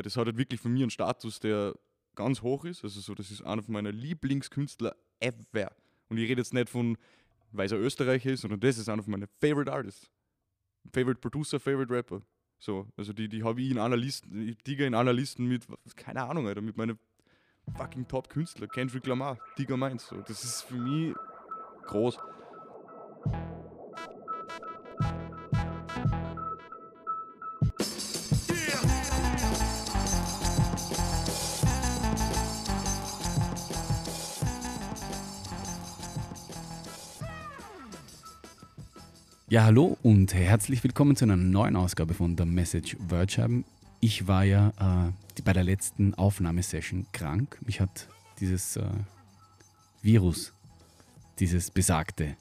Weil das hat halt wirklich von mir einen Status, der ganz hoch ist. Also so, das ist einer meiner Lieblingskünstler ever. Und ich rede jetzt nicht von, weil er Österreicher ist, sondern das ist einer von meinen Favorite Artists. Favorite Producer, Favorite Rapper. So, also die, die habe ich in einer Liste, digger in einer Liste mit, keine Ahnung, Alter, mit meinen fucking Top-Künstler. Kendrick Lamar, Digger meins. So. Das ist für mich groß. Ja, hallo und herzlich willkommen zu einer neuen Ausgabe von der Message Worldscheiben. Ich war ja äh, bei der letzten Aufnahmesession krank. Mich hat dieses äh, Virus, dieses besagte,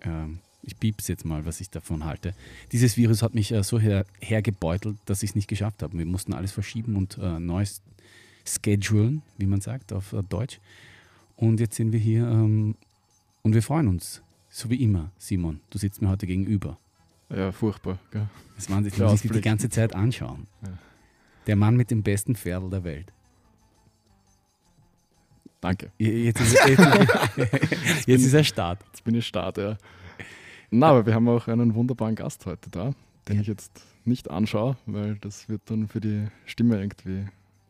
äh, ich piep's jetzt mal, was ich davon halte. Dieses Virus hat mich äh, so her, hergebeutelt, dass ich es nicht geschafft habe. Wir mussten alles verschieben und äh, neues schedulen, wie man sagt auf äh, Deutsch. Und jetzt sind wir hier ähm, und wir freuen uns so wie immer, Simon. Du sitzt mir heute gegenüber. Ja, furchtbar. Gell? Das Wahnsinn, ich muss dich die ganze Zeit anschauen. Ja. Der Mann mit dem besten Pferdl der Welt. Danke. Jetzt ist, jetzt, jetzt ist er Start. Jetzt bin ich Start, ja. Na, aber wir haben auch einen wunderbaren Gast heute da, den ich jetzt nicht anschaue, weil das wird dann für die Stimme irgendwie.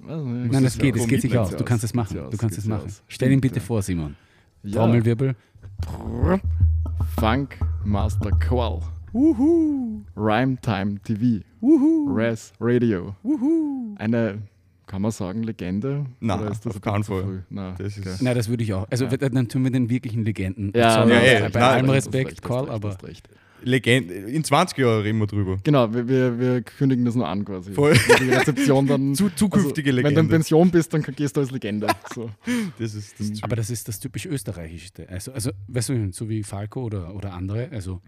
Also, Nein, das geht, es geht sich aus. Du kannst es machen. Du kannst es machen. Stell ihn bitte vor, Simon. Ja. Trommelwirbel. Funk Master Qual. Uhu. Rhyme Time TV. Uhu. Res Radio. Uhu. Eine, kann man sagen, Legende? Nein, ist das auf keinen Fall. Nein, das, ist Nein, das würde ich auch. Also ja. dann tun wir den wirklichen Legenden. Ja, ja, ja, bei allem Respekt, Qual, aber... Legende, in 20 Jahren reden wir drüber. Genau, wir, wir, wir kündigen das nur an quasi. Voll. Die Rezeption dann. Zu, zukünftige also, Legende. Wenn du in Pension bist, dann gehst du als Legende. So. Das ist das Aber das ist das typisch Österreichische. Also, also weißt du, so wie Falco oder, oder andere, also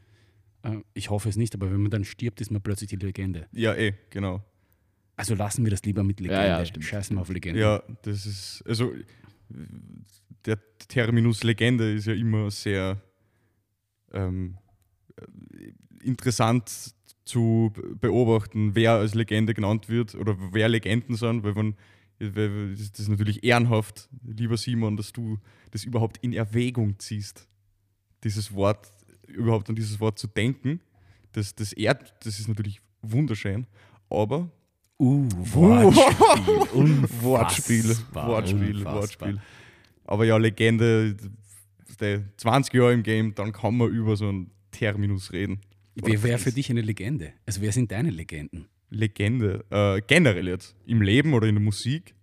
äh, ich hoffe es nicht, aber wenn man dann stirbt, ist man plötzlich die Legende. Ja, eh, genau. Also lassen wir das lieber mit Legende. Ja, ja, stimmt, Scheißen wir auf Legende. Ja, das ist, also der Terminus Legende ist ja immer sehr ähm, interessant zu beobachten, wer als Legende genannt wird oder wer Legenden sind, weil man das ist natürlich ehrenhaft, lieber Simon, dass du das überhaupt in Erwägung ziehst, dieses Wort, überhaupt an dieses Wort zu denken. Das, das ehrt, das ist natürlich wunderschön, aber Uh, Wortspiel. Wortspiel. Wortspiel, Wortspiel. Aber ja, Legende, 20 Jahre im Game, dann kann man über so einen Terminus reden. Wer wäre für dich eine Legende? Also wer sind deine Legenden? Legende. Äh, generell jetzt. Im Leben oder in der Musik?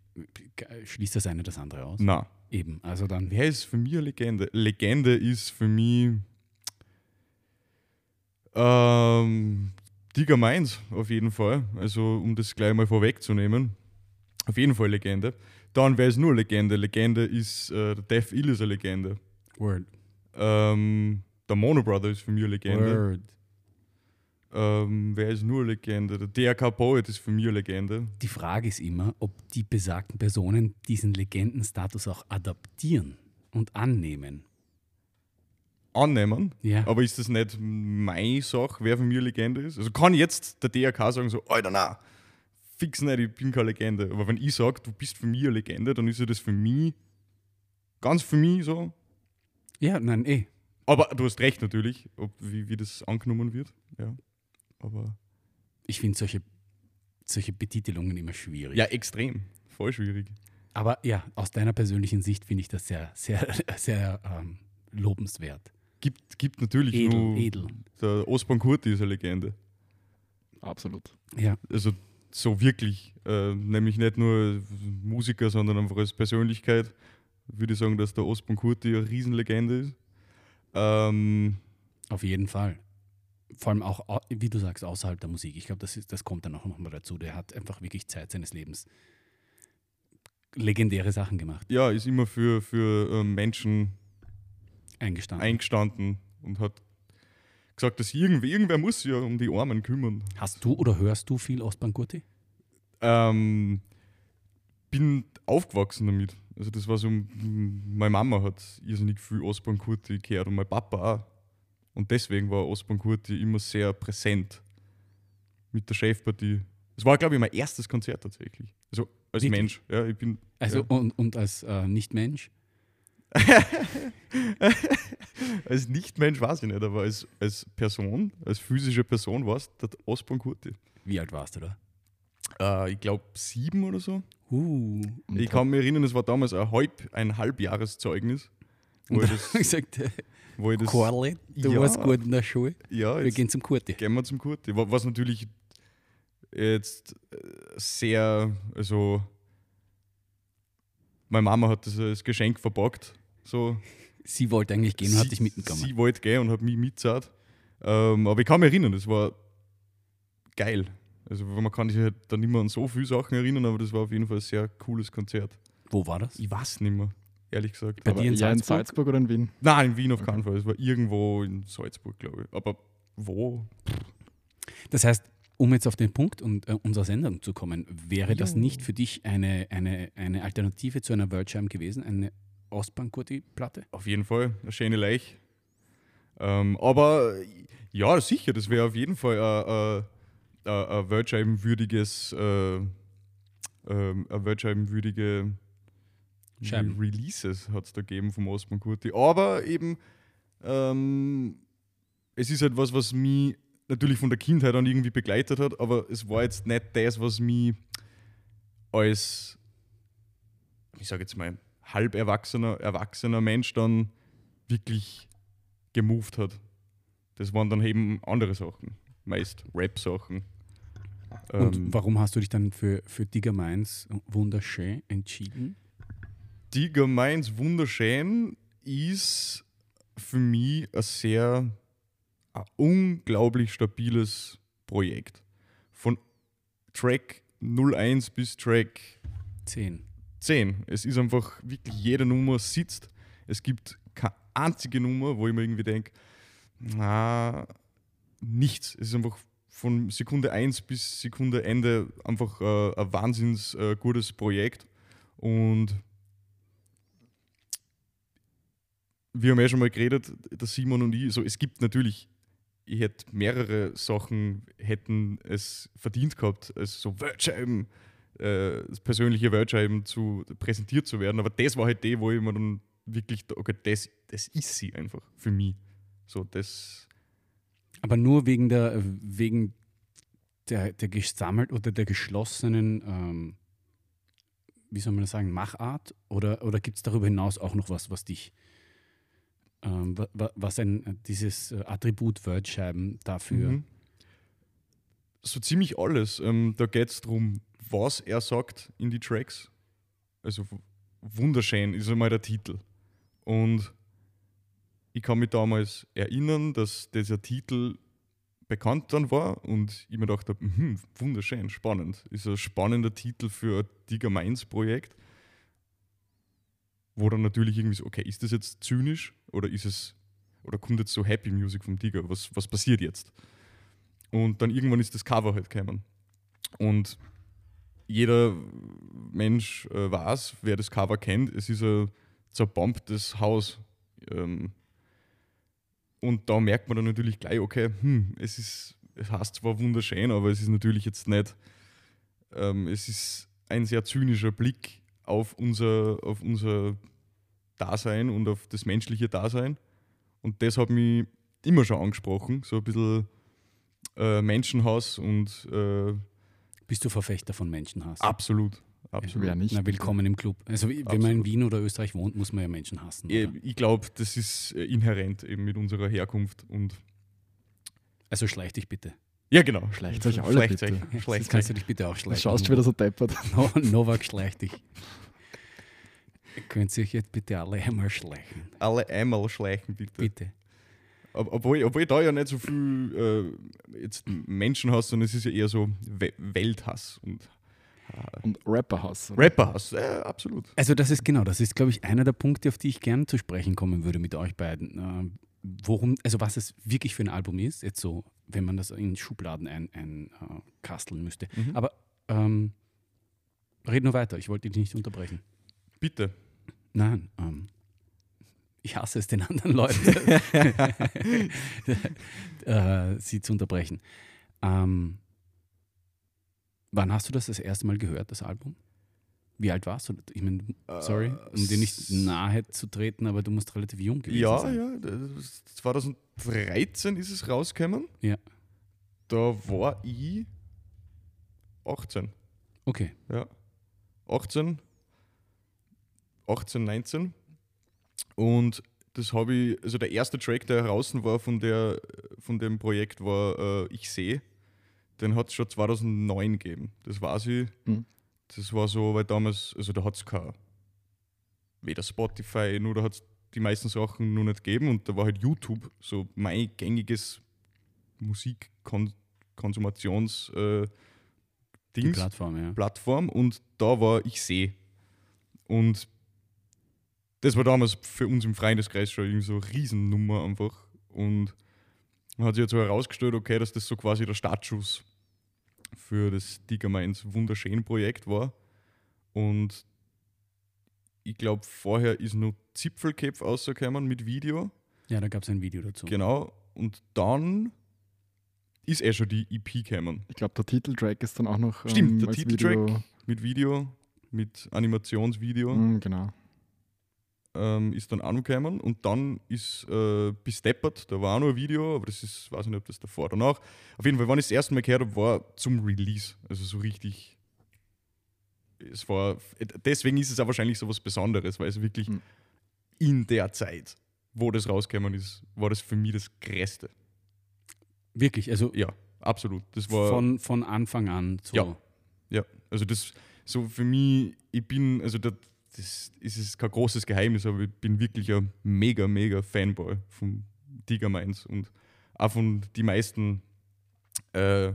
Schließt das eine das andere aus? Na. Eben, also dann. Wer ist für mich eine Legende? Legende ist für mich. Ähm, Digger Mainz, auf jeden Fall. Also, um das gleich mal vorwegzunehmen. Auf jeden Fall Legende. Dann, wer ist nur Legende? Legende ist, äh, Death Ill ist eine Legende. Word. Ähm, der Mono Brother ist für mich eine Legende. Word. Ähm, wer ist nur Legende? Der DRK Poet ist für mich eine Legende. Die Frage ist immer, ob die besagten Personen diesen Legendenstatus auch adaptieren und annehmen. Annehmen? Ja. Aber ist das nicht meine Sache, wer für mich eine Legende ist? Also kann jetzt der DRK sagen so, Alter, na, fix nicht, ich bin keine Legende. Aber wenn ich sage, du bist für mich eine Legende, dann ist ja das für mich, ganz für mich so. Ja, nein, eh. Aber du hast recht natürlich, ob, wie, wie das angenommen wird. Ja aber. Ich finde solche, solche Betitelungen immer schwierig. Ja, extrem. Voll schwierig. Aber ja, aus deiner persönlichen Sicht finde ich das sehr, sehr, sehr ähm, lobenswert. Gibt, gibt natürlich edel, nur edel. Der Osborn Kurti ist eine Legende. Absolut. Ja. Also so wirklich, äh, nämlich nicht nur Musiker, sondern einfach als Persönlichkeit, würde ich sagen, dass der Osborn Kurti eine Riesenlegende ist. Ähm, Auf jeden Fall vor allem auch, wie du sagst, außerhalb der Musik. Ich glaube, das, das kommt dann auch nochmal dazu. Der hat einfach wirklich Zeit seines Lebens legendäre Sachen gemacht. Ja, ist immer für, für äh, Menschen eingestanden. eingestanden und hat gesagt, dass irgendwie, irgendwer muss sich ja um die Armen kümmern. Hast du oder hörst du viel Ostbankurti? Ähm, bin aufgewachsen damit. Also das war so, meine Mama hat irrsinnig viel Ostbankurti gehört und mein Papa auch. Und deswegen war Osborn Kurti immer sehr präsent mit der Chefpartie Es war, glaube ich, mein erstes Konzert tatsächlich. Also als Wirklich? Mensch. Ja, ich bin. Also ja. und, und als äh, Nicht-Mensch? als Nicht-Mensch weiß ich nicht, aber als, als Person, als physische Person war es der Osborn Kurti. Wie alt warst du da? Äh, ich glaube sieben oder so. Uh, Ich kann mich erinnern, es war damals ein, halb, ein Halbjahreszeugnis. Wo ich das, gesagt, wo ich das Corley, du Ja. warst gut in der Schule. ja, Wir gehen zum Kurti. gehen wir zum Kurti. Wa- Was natürlich jetzt äh, sehr, also meine Mama hat das als Geschenk verpackt. So, Sie wollte eigentlich gehen und hat dich sie, mitgenommen. sie wollte gehen und hat mich mitzahlt. Ähm, aber ich kann mich erinnern, das war geil. Also man kann sich halt dann nicht mehr an so viele Sachen erinnern, aber das war auf jeden Fall ein sehr cooles Konzert. Wo war das? Ich weiß nicht mehr, ehrlich gesagt. Bei aber dir in ja, in Salzburg? Salzburg oder in Wien? Nein, in Wien auf keinen Fall. Es war irgendwo in Salzburg, glaube ich. Aber wo? Das heißt, um jetzt auf den Punkt und, äh, unserer Sendung zu kommen, wäre das Jo. nicht für dich eine, eine, eine Alternative zu einer Worldscheibe gewesen, eine Ostbank-Kurti-Platte? Auf jeden Fall, eine schöne Leich. Ähm, aber ja, sicher, das wäre auf jeden Fall ein- ein- Wortscheibenwürdiges, äh, ein Wortscheibenwürdige Scheiben. Re Releases hat es da gegeben vom Osman Kurti. Aber eben, ähm, es ist halt was, was mich natürlich von der Kindheit an irgendwie begleitet hat, aber es war jetzt nicht das, was mich als, ich sage jetzt mal, halb erwachsener, erwachsener Mensch dann wirklich gemoved hat. Das waren dann eben andere Sachen, meist Rap-Sachen. Und Ähm, warum hast du dich dann für, für Digger Minds wunderschön entschieden? Tiger Mainz wunderschön ist für mich ein sehr ein unglaublich stabiles Projekt. Von Track 01 bis Track Zehn. 10. Es ist einfach wirklich jede Nummer sitzt. Es gibt keine einzige Nummer, wo ich mir irgendwie denke, na, nichts. Es ist einfach von Sekunde 1 bis Sekunde Ende einfach äh, ein wahnsinns äh, gutes Projekt. Und wir haben ja schon mal geredet, der Simon und ich, so, es gibt natürlich, ich hätte mehrere Sachen hätten es verdient gehabt, als so Wordscheiben, äh, persönliche Wordscheiben zu präsentiert zu werden, aber das war halt die, wo ich mir dann wirklich, okay, das, das ist sie einfach für mich. So, das, Aber nur wegen der, wegen der, der gesammelt oder der geschlossenen, ähm, wie soll man das sagen, Machart? Oder, oder gibt es darüber hinaus auch noch was, was dich, ähm, wa- wa- was ein, äh, dieses äh, Attribut Wordscheiben dafür, Mhm. So ziemlich alles. Ähm, da geht es darum, was er sagt in die Tracks. Also wunderschön ist einmal der Titel. Und ich kann mich damals erinnern, dass dieser Titel bekannt dann war und ich mir gedacht habe, mhm, wunderschön, spannend. Ist ein spannender Titel für ein Digger Minds Projekt. Wo dann natürlich irgendwie so, okay, ist das jetzt zynisch oder ist es, oder kommt jetzt so Happy Music vom Digger? Was, was passiert jetzt? Und dann irgendwann ist das Cover halt gekommen. Und jeder Mensch äh, weiß, wer das Cover kennt, es ist ein zerbombtes Haus. Ähm, und da merkt man dann natürlich gleich, okay, hm, es ist, es heißt zwar wunderschön, aber es ist natürlich jetzt nicht, ähm, es ist ein sehr zynischer Blick auf unser, auf unser Dasein und auf das menschliche Dasein. Und das hat mich immer schon angesprochen, so ein bisschen äh, Menschenhass und äh, bist du Verfechter von Menschenhass? absolut, absolut. Wer nicht? Na, willkommen im Club. Also wenn man in Wien oder Österreich wohnt, muss man ja Menschen hassen. Ich, Oder? ich glaube, das ist äh, inhärent eben mit unserer Herkunft und Also schleich dich bitte. ja genau. Schleicht euch alle, Schleicht bitte. euch, Jetzt schleicht kannst euch. du dich bitte auch Du schleichen. schaust schon wieder so deppert. No, Novak schleicht dich. Könnt ihr euch jetzt bitte alle einmal schleichen? Alle einmal schleichen, bitte. Bitte. Ob, obwohl, obwohl da ja nicht so viel äh, jetzt Menschenhass, sondern es ist ja eher so We Welthass und Und Rapperhass. oder? Rapperhass. Ja, absolut. Also das ist genau, das ist, glaube ich, einer der Punkte, auf die ich gerne zu sprechen kommen würde mit euch beiden. Ähm, worum, also was es wirklich für ein Album ist, jetzt so, wenn man das in Schubladen einkasteln ein, äh, kasteln müsste. Mhm. Aber ähm, red nur weiter, ich wollte dich nicht unterbrechen. Bitte. Nein, ähm, ich hasse es den anderen Leuten, äh, sie zu unterbrechen. Ähm, Wann hast du das das erste Mal gehört, das Album? Wie alt warst du? Ich meine, sorry, um dir nicht nahe zu treten, aber du musst relativ jung gewesen Ja, sein. ja, das- 2013 ist es rausgekommen. Ja. Da war ich 18. Okay. Ja. 18, 18, 19. Und das habe ich, also der erste Track, der draußen war von, der, von dem Projekt, war äh, Ich sehe. Den hat es schon 2009 gegeben. Das weiß ich. Mhm. Das war so, weil damals, also da hat es kein, weder Spotify, nur da hat es die meisten Sachen nur nicht gegeben und da war halt YouTube so mein gängiges Musikkonsumations äh, Dings. Plattform, ja. Plattform und da war Ich sehe. Und das war damals für uns im Freundeskreis schon irgendwie so eine Riesennummer einfach. Und man hat sich jetzt so herausgestellt, okay, dass das so quasi der Startschuss für das Digger Minds wunderschön Projekt war. Und ich glaube, vorher ist nur Zipfelköpf rausgekommen mit Video. Ja, da gab es ein Video dazu. Genau. Und dann ist eh schon die EP gekommen. Ich glaube, der Titeltrack ist dann auch noch. Stimmt, der als Titeltrack. Video- Mit Video, mit Animationsvideo. Mm, genau. Ähm, ist dann angekommen und dann ist äh, bis Deppert, da war auch noch ein Video, aber das ist, weiß ich nicht, ob das davor oder danach. Auf jeden Fall, wann ich das erste Mal gehört habe, war zum Release. Also so richtig. Es war, deswegen ist es auch wahrscheinlich so was Besonderes, weil es wirklich Mhm. in der Zeit, wo das rausgekommen ist, war das für mich das Größte. Wirklich, also Ja, absolut. Das war. von, von Anfang an so. Ja. Ja, also das so für mich, ich bin, also das, das ist kein großes Geheimnis, aber ich bin wirklich ein mega, mega Fanboy von Tiger Minds und auch von die meisten äh,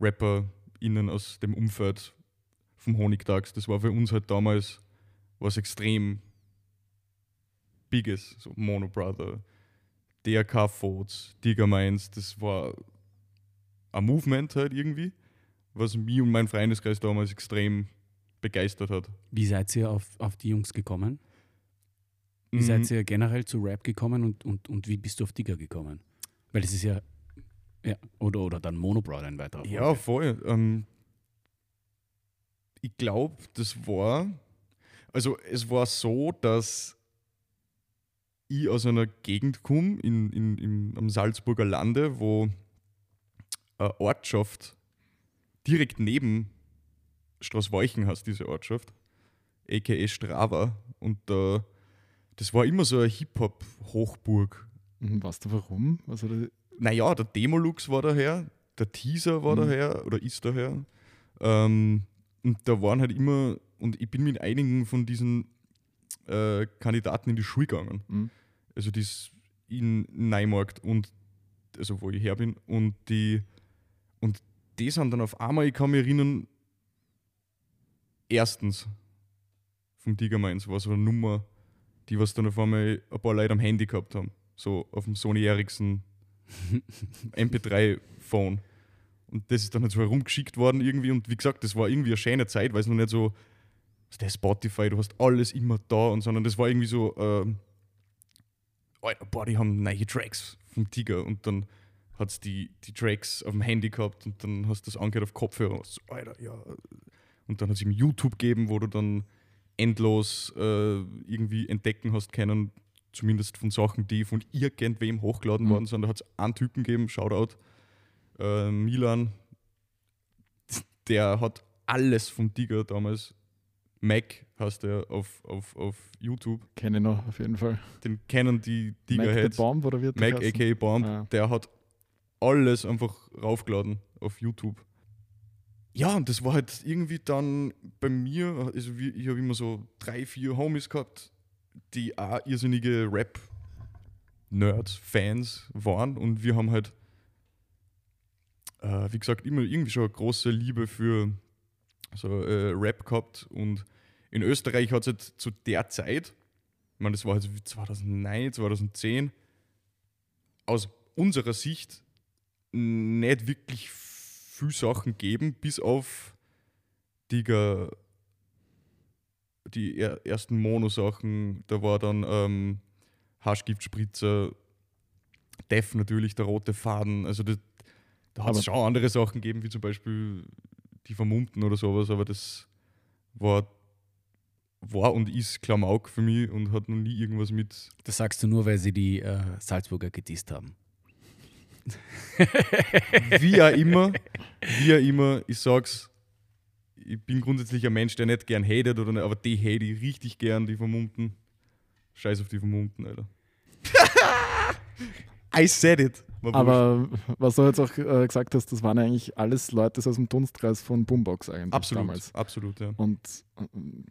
RapperInnen aus dem Umfeld vom Honigtags. Das war für uns halt damals was extrem Biges, so Mono Brother, DRK Fodes, Tiger Minds, das war ein Movement halt irgendwie was mich und meinen Freundeskreis damals extrem begeistert hat. Wie seid ihr auf, auf die Jungs gekommen? Wie Mhm. seid ihr generell zu Rap gekommen und, und, und wie bist du auf Digger gekommen? Weil das ist ja, ja oder, oder dann Monobrother ein weiterer Ja, Folge. voll. Ähm, ich glaube, das war, also es war so, dass ich aus einer Gegend komme, in, in, im, am Salzburger Lande, wo eine Ortschaft direkt neben Straßweichen heißt diese Ortschaft, a.k.a. Strava. Und da das war immer so eine Hip-Hop-Hochburg. Mhm, weißt du warum? Also, die- Naja, der Demolux war daher, der Teaser war Mhm. daher oder ist daher. Ähm, und da waren halt immer, und ich bin mit einigen von diesen äh, Kandidaten in die Schule gegangen. Mhm. Also das in Neumarkt und also wo ich her bin. Und die und die sind dann auf einmal, ich kann mich erinnern, erstens vom Tiger Mainz war so eine Nummer, die was dann auf einmal ein paar Leute am Handy gehabt haben. So auf dem Sony Ericsson MP3-Phone. Und das ist dann halt so herumgeschickt worden irgendwie. Und wie gesagt, das war irgendwie eine schöne Zeit, weil es noch nicht so, der Spotify, du hast alles immer da und sondern das war irgendwie so, ähm, Alter, boah, die haben neue Tracks vom Tiger und dann hat es die, die Tracks auf dem Handy gehabt und dann hast du das angehört auf Kopfhörer. und so, Alter, ja. Und dann hat es eben YouTube gegeben, wo du dann endlos äh, irgendwie entdecken hast können, zumindest von Sachen, die von irgendwem hochgeladen Mhm. worden sind. Da hat es einen Typen gegeben, Shoutout, äh, Milan, der hat alles vom Tiger damals, Mac heißt er auf, auf, auf YouTube, kenne ich noch auf jeden Fall. den kennen die Mac the Tigerheads. Bomb oder wird der Mac aka Bomb, Ja. der hat alles einfach raufgeladen auf YouTube. Ja, und das war halt irgendwie dann bei mir, also ich habe immer so drei, vier Homies gehabt, die auch irrsinnige Rap-Nerds, Fans waren. Und wir haben halt, äh, wie gesagt, immer irgendwie schon eine große Liebe für so äh, Rap gehabt. Und in Österreich hat es halt zu der Zeit, ich meine, das war halt 2009, 2010, aus unserer Sicht nicht wirklich viel Sachen geben, bis auf die, ge- die er, ersten Mono-Sachen. Da war dann ähm, Haschgiftspritzer, Def natürlich, der rote Faden. Also das, da hat es schon andere Sachen gegeben, wie zum Beispiel die Vermummten oder sowas, aber das war, war und ist Klamauk für mich und hat noch nie irgendwas mit. Das sagst du nur, weil sie die äh, Salzburger gedisst haben. Wie auch immer, wie auch immer, ich sag's, ich bin grundsätzlich ein Mensch, der nicht gern hatet, oder nicht, aber die hate ich richtig gern, die Vermummten. Scheiß auf die Vermummten, Alter. I said it. War wurscht. Aber was du jetzt auch äh, gesagt hast, das waren eigentlich alles Leute aus dem Dunstkreis von Boombox eigentlich absolut, damals. absolut, ja. Und äh,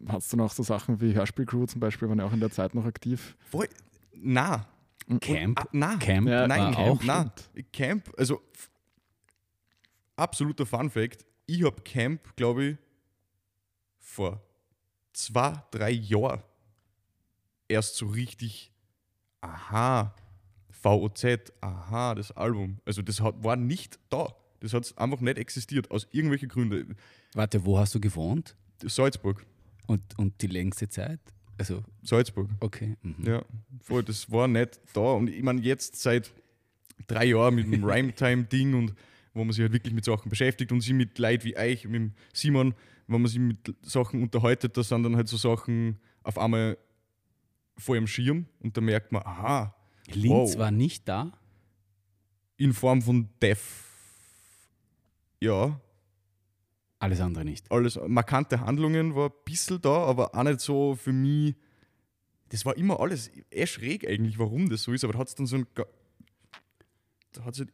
hast du noch so Sachen wie Hörspielcrew zum Beispiel, waren ja auch in der Zeit noch aktiv? Voll, na, Camp? ah, na, Camp Ja, nein, Camp, auch. nein. Camp, also absoluter Fun Fact, ich habe Camp, glaube ich, vor zwei, drei Jahren erst so richtig, aha, VOZ, aha, das Album. Also das hat, war nicht da. Das hat einfach nicht existiert, aus irgendwelchen Gründen. Warte, wo hast du gewohnt? Salzburg, Und, und die längste Zeit? Also, Salzburg. okay. Mhm. Ja, voll, das war nicht da. Und ich meine, jetzt seit drei Jahren mit dem Rhyme-Time-Ding und wo man sich halt wirklich mit Sachen beschäftigt und sich mit Leuten wie euch, mit dem Simon, wenn man sich mit Sachen unterhaltet, da sind dann halt so Sachen auf einmal vor ihrem Schirm und da merkt man, aha, Linz Wow. war nicht da? in Form von Def. Ja, Alles andere nicht. alles markante Handlungen war ein bisschen da, aber auch nicht so für mich. Das war immer alles eher schräg eigentlich, warum das so ist, aber da hat es dann so ein. Da hat's halt,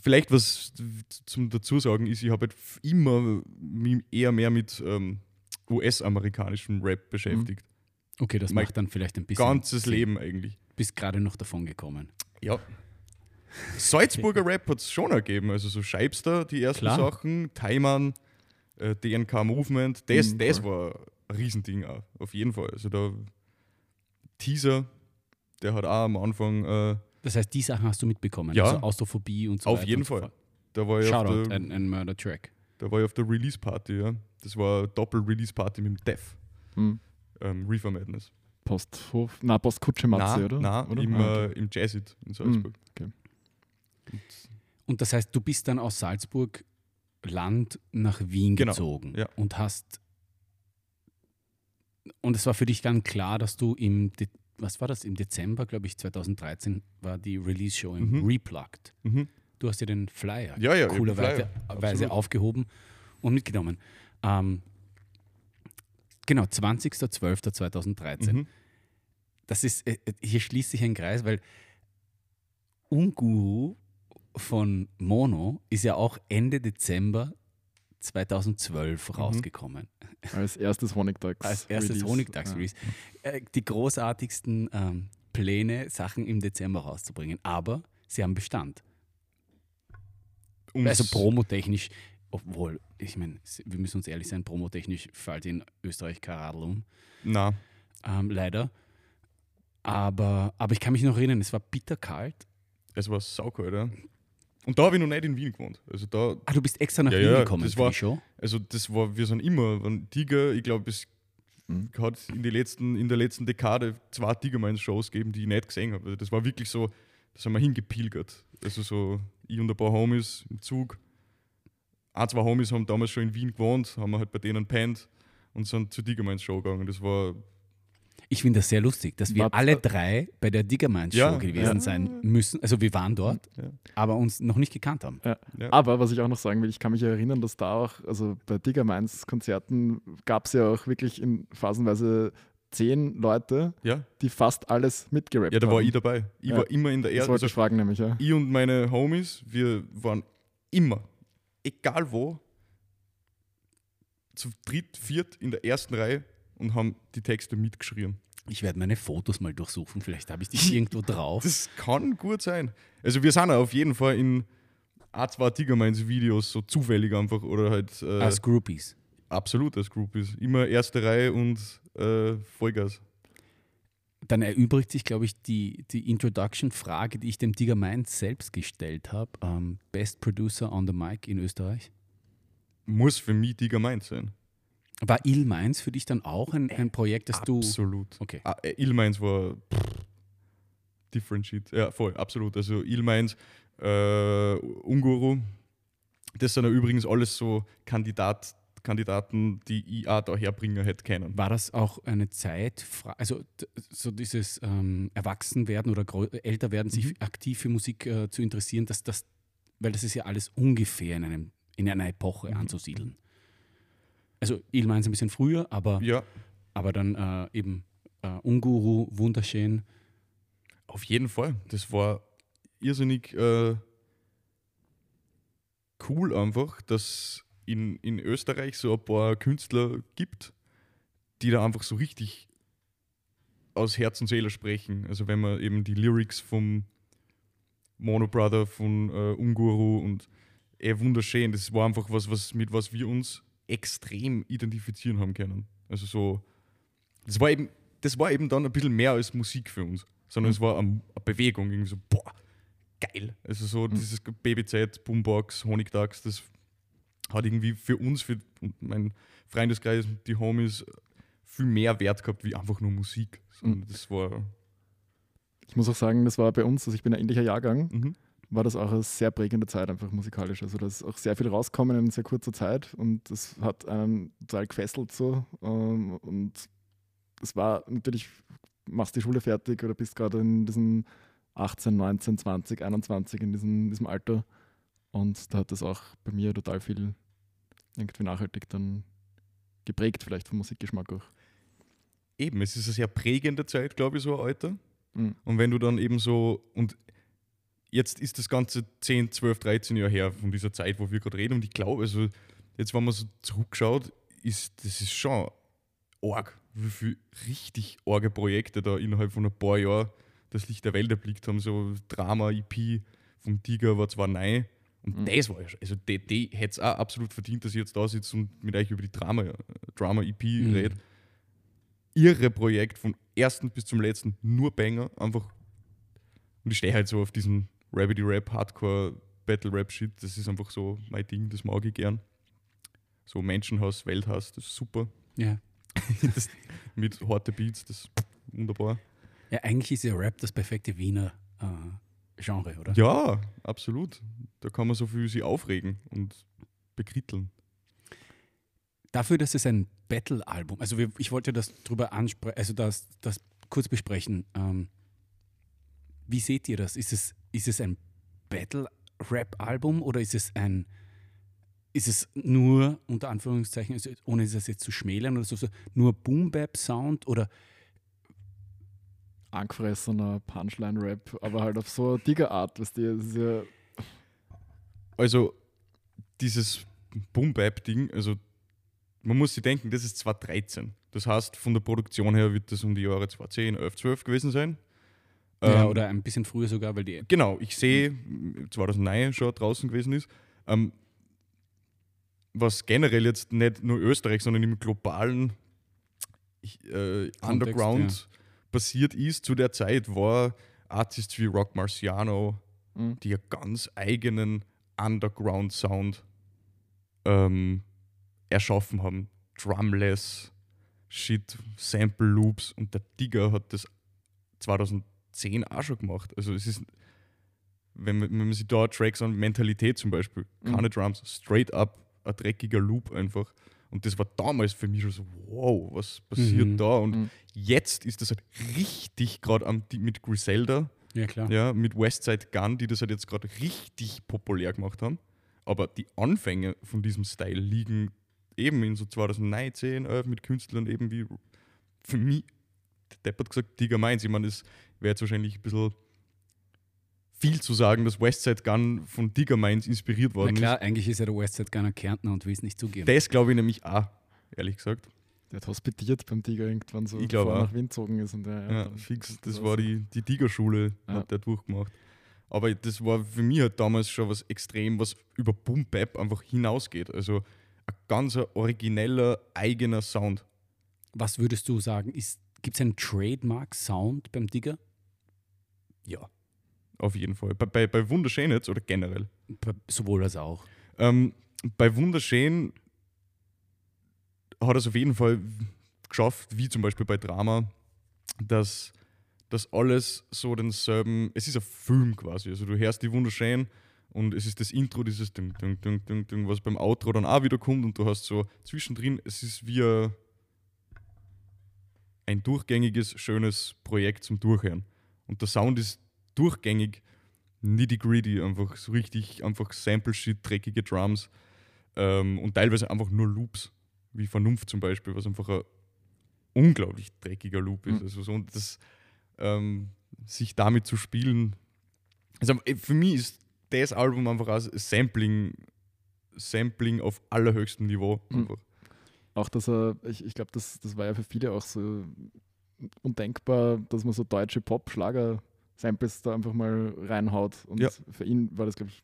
vielleicht was zum Dazusagen ist, ich habe halt immer eher mehr mit ähm, US-amerikanischem Rap beschäftigt. Okay, das Mein macht dann vielleicht ein bisschen. Ganzes Sinn. Leben eigentlich. Bist gerade noch davon gekommen. Ja. Salzburger Rap hat es schon ergeben. Also so Scheibster, die ersten Klar. Sachen, Taiman, äh, DNK Movement, das, Mhm, das war ein Riesending auch, auf jeden Fall. Also da Teaser, der hat auch am Anfang, äh, Das heißt, die Sachen hast du mitbekommen. Ja. Also Austrophobie und so auf weiter jeden und so Fall. Da war ich auf Shoutout, der, ein, ein Murder-Track. da war ich auf der Release-Party, ja. Das war eine Doppel-Release-Party mit dem Def, Hm. ähm, Reefer Madness. Posthof, na, Postkutsche Matze, oder? nein, oder? im, Ah, okay. äh, im Jazzit in Salzburg. okay. Und das heißt, du bist dann aus Salzburg Land nach Wien Genau, gezogen ja. und hast. Und es war für dich dann klar, dass du im, De was war das, im Dezember, glaube ich, 2013 war die Release-Show im Mhm. Replugged. Mhm. Du hast dir den Flyer Ja, ja, coolerweise Weise aufgehoben und mitgenommen. Ähm, genau, 20.12.2013. Mhm. Das ist, äh, äh, hier schließt sich ein Kreis, weil Unguru von Mono ist ja auch Ende Dezember 2012 rausgekommen. Als erstes Honigdachs. Als erstes Release. Honigdachs-Release. Äh, die großartigsten ähm, Pläne, Sachen im Dezember rauszubringen. Aber sie haben Bestand. Um's- Also promotechnisch, obwohl, ich meine, wir müssen uns ehrlich sein, promotechnisch fällt in Österreich kein Radl um. Na, Ähm, leider. Aber, aber ich kann mich noch erinnern, es war bitterkalt. es war saukalt, ja. Und da habe ich noch nicht in Wien gewohnt. Also da, Ah, du bist extra nach Ja, Wien ja, gekommen das für war- die Show? also das war, wir sind immer, wenn Tiger, ich glaube, es Mhm. hat in, die letzten, in der letzten Dekade zwei Tigermines-Shows gegeben, die ich nicht gesehen habe. Also das war wirklich so, da sind wir hingepilgert. Also so, ich und ein paar Homies im Zug. Ein, zwei Homies haben damals schon in Wien gewohnt, haben wir halt bei denen pennt und sind zur Tigermines-Show gegangen. Das war, Ich finde das sehr lustig, dass wir alle drei bei der Diggermines Show Ja, gewesen ja. sein müssen. Also wir waren dort, ja. aber uns noch nicht gekannt haben. Ja. Ja. Aber was ich auch noch sagen will, ich kann mich erinnern, dass da auch, also bei Digger Mainz Konzerten gab es ja auch wirklich in phasenweise zehn Leute, ja, die fast alles mitgerappt ja, da haben. war ich dabei. Ich Ja. war immer in der Das ersten. wollte ich fragen nämlich, ja. ich und meine Homies, wir waren immer, egal wo, zu dritt, viert in der ersten Reihe und haben die Texte mitgeschrien. Ich werde meine Fotos mal durchsuchen, vielleicht habe ich die irgendwo drauf. Das kann gut sein. Also wir sind auf jeden Fall in ein, zwei Tigermines Videos so zufällig einfach oder halt äh, Als Groupies. absolut als Groupies. Immer erste Reihe und äh, Vollgas. Dann erübrigt sich, glaube ich, die, die Introduction-Frage, die ich dem Digger Mainz selbst gestellt habe. Ähm, Best Producer on the Mic in Österreich. Muss für mich Tigermines sein. War Il Mainz für dich dann auch ein, ein Projekt, das du. Absolut. Okay. Ah, äh, Ilmeins war pff, different shit. Ja, voll, absolut. Also Ilmeins, äh, Unguru, Das sind ja übrigens alles so Kandidat, Kandidaten, die auch da herbringen hätte können. War das auch eine Zeit, also so dieses ähm, Erwachsenwerden oder älter werden, sich Mhm. aktiv für Musik äh, zu interessieren, dass das, weil das ist ja alles ungefähr in, einem, in einer Epoche Mhm. anzusiedeln. Also Ilmeins ein bisschen früher, aber, Ja, aber dann äh, eben äh, Unguru, wunderschön. auf jeden Fall. Das war irrsinnig äh, cool einfach, dass in, in Österreich so ein paar Künstler gibt, die da einfach so richtig aus Herz und Seele sprechen. Also wenn man eben die Lyrics vom Mono Brother, von äh, Unguru und eh wunderschön, das war einfach was, was mit was wir uns extrem identifizieren haben können. Also so, das war eben, das war eben dann ein bisschen mehr als Musik für uns, sondern es war eine, eine Bewegung, irgendwie so, boah, geil. Also so dieses Babyzeit, Boombox, Honigdachs, das hat irgendwie für uns, für mein Freundeskreis, die Homies, viel mehr Wert gehabt wie einfach nur Musik. Sondern Das war. Ich muss auch sagen, das war bei uns, also ich bin ein ähnlicher Jahrgang, Mhm. War das auch eine sehr prägende Zeit einfach musikalisch. Also da ist auch sehr viel rausgekommen in sehr kurzer Zeit und das hat einen total gefesselt so. ähm, Und es war natürlich, machst die Schule fertig oder bist gerade in diesem 18, 19, 20, 21 in diesem, diesem Alter. Und da hat das auch bei mir total viel irgendwie nachhaltig dann geprägt, vielleicht vom Musikgeschmack auch. Eben, es ist eine sehr prägende Zeit, glaube ich, so ein Alter. Mhm. Und wenn du dann eben so, und jetzt ist das Ganze 10, 12, 13 Jahre her von dieser Zeit, wo wir gerade reden. Und ich glaube, also jetzt, wenn man so zurückschaut, ist das ist schon arg, wie viele richtig arge Projekte da innerhalb von ein paar Jahren das Licht der Welt erblickt haben. So Drama, EP vom Tiger war zwar neu. Und Mhm. das war ja schon, also die, die hätte es auch absolut verdient, dass ich jetzt da sitze und mit euch über die Drama, Drama EP Mhm. rede. Irre Projekt, vom ersten bis zum letzten, nur Banger, einfach. Und ich stehe halt so auf diesen Rabbity Rap, Hardcore, Battle Rap Shit, das ist einfach so mein Ding, das mag ich gern. So Menschenhass, Welthass, das ist super. Ja. das, mit harte Beats, das ist wunderbar. ja, eigentlich ist ja Rap das perfekte Wiener äh, Genre, oder? Ja, absolut. Da kann man so viel sich aufregen und bekritteln. Dafür, dass es ein Battle-Album, also wir, ich wollte das drüber ansprechen, also das, das kurz besprechen. Ähm, wie seht ihr das? Ist es, ist es ein Battle-Rap-Album oder ist es ein, ist es nur, unter Anführungszeichen, also ohne das jetzt zu schmälern oder so, nur Boom-Bap-Sound oder Angefressener Punchline-Rap, aber halt auf so weißt du, das ist ja Also, dieses Boom-Bap-Ding, also man muss sich denken, das ist 2013. Das heißt, von der Produktion her wird das um die Jahre 2010, 11, 12 gewesen sein. Ja, Ähm, oder ein bisschen früher sogar, weil die Genau, ich sehe, 2009 schon draußen gewesen ist. Ähm, was generell jetzt nicht nur Österreich, sondern im globalen äh, Underground passiert ist zu der Zeit, war Artists wie Rock Marciano, Mhm. die ja ganz eigenen Underground-Sound ähm, erschaffen haben. Drumless, Shit, Sample Loops und der Digger hat das 2010 auch schon gemacht. Also es ist, wenn man, wenn man sich da Tracks an Mentalität zum Beispiel, Mhm. keine Drums, straight up ein dreckiger Loop einfach. Und das war damals für mich schon so, wow, was passiert Mhm. da? Und Mhm. jetzt ist das halt richtig gerade mit Griselda, Ja, klar. ja, mit Westside Gun, die das halt jetzt gerade richtig populär gemacht haben. Aber die Anfänge von diesem Style liegen eben in so 2019, 11 mit Künstlern eben wie für mich, der Depp hat gesagt, Digger Mainz. Ich meine, das wäre jetzt wahrscheinlich ein bisschen viel zu sagen, dass Westside Gun von Digger Mainz inspiriert Na worden klar, eigentlich ist ja der Westside Gunner Kärntner und will es nicht zugeben. ist. Das glaube ich nämlich auch, ehrlich gesagt. Der hat hospitiert beim Tiger irgendwann so, Ich bevor er auch. nach Wien gezogen ist. Und der, Ja, dann- fix, das das war die, die Tigerschule, Ja. hat der durchgemacht. Aber das war für mich halt damals schon was extrem, was über Boom Bap einfach hinausgeht. Also ein ganz origineller, eigener Sound. Was würdest du sagen? Gibt es einen Trademark-Sound beim Digger? Ja. Auf jeden Fall. Bei, bei, bei Wunderschön jetzt oder generell. Bei- Sowohl als auch. Ähm, bei Wunderschön hat er es auf jeden Fall geschafft, wie zum Beispiel bei Drama, dass das alles so denselben, es ist ein Film quasi. Also du hörst die Wunderschön Und es ist das Intro, dieses Ding, Ding, Ding, Ding, Ding, was beim Outro dann auch wieder kommt und du hast so zwischendrin, es ist wie ein, ein durchgängiges, schönes Projekt zum Durchhören. Und der Sound ist durchgängig, nitty-gritty, einfach so richtig, einfach Sample-Shit, dreckige Drums ähm, und teilweise einfach nur Loops, wie Vernunft zum Beispiel, was einfach ein unglaublich dreckiger Loop ist. Mhm. Also so, und das, ähm, sich damit zu spielen, also äh, für mich ist das Album einfach als Sampling, Sampling auf allerhöchstem Niveau. Mhm. Einfach. Auch dass er, ich, ich glaube, das, das war ja für viele auch so undenkbar, dass man so deutsche Pop-Schlager-Samples da einfach mal reinhaut. Und Ja. für ihn war das, glaube ich,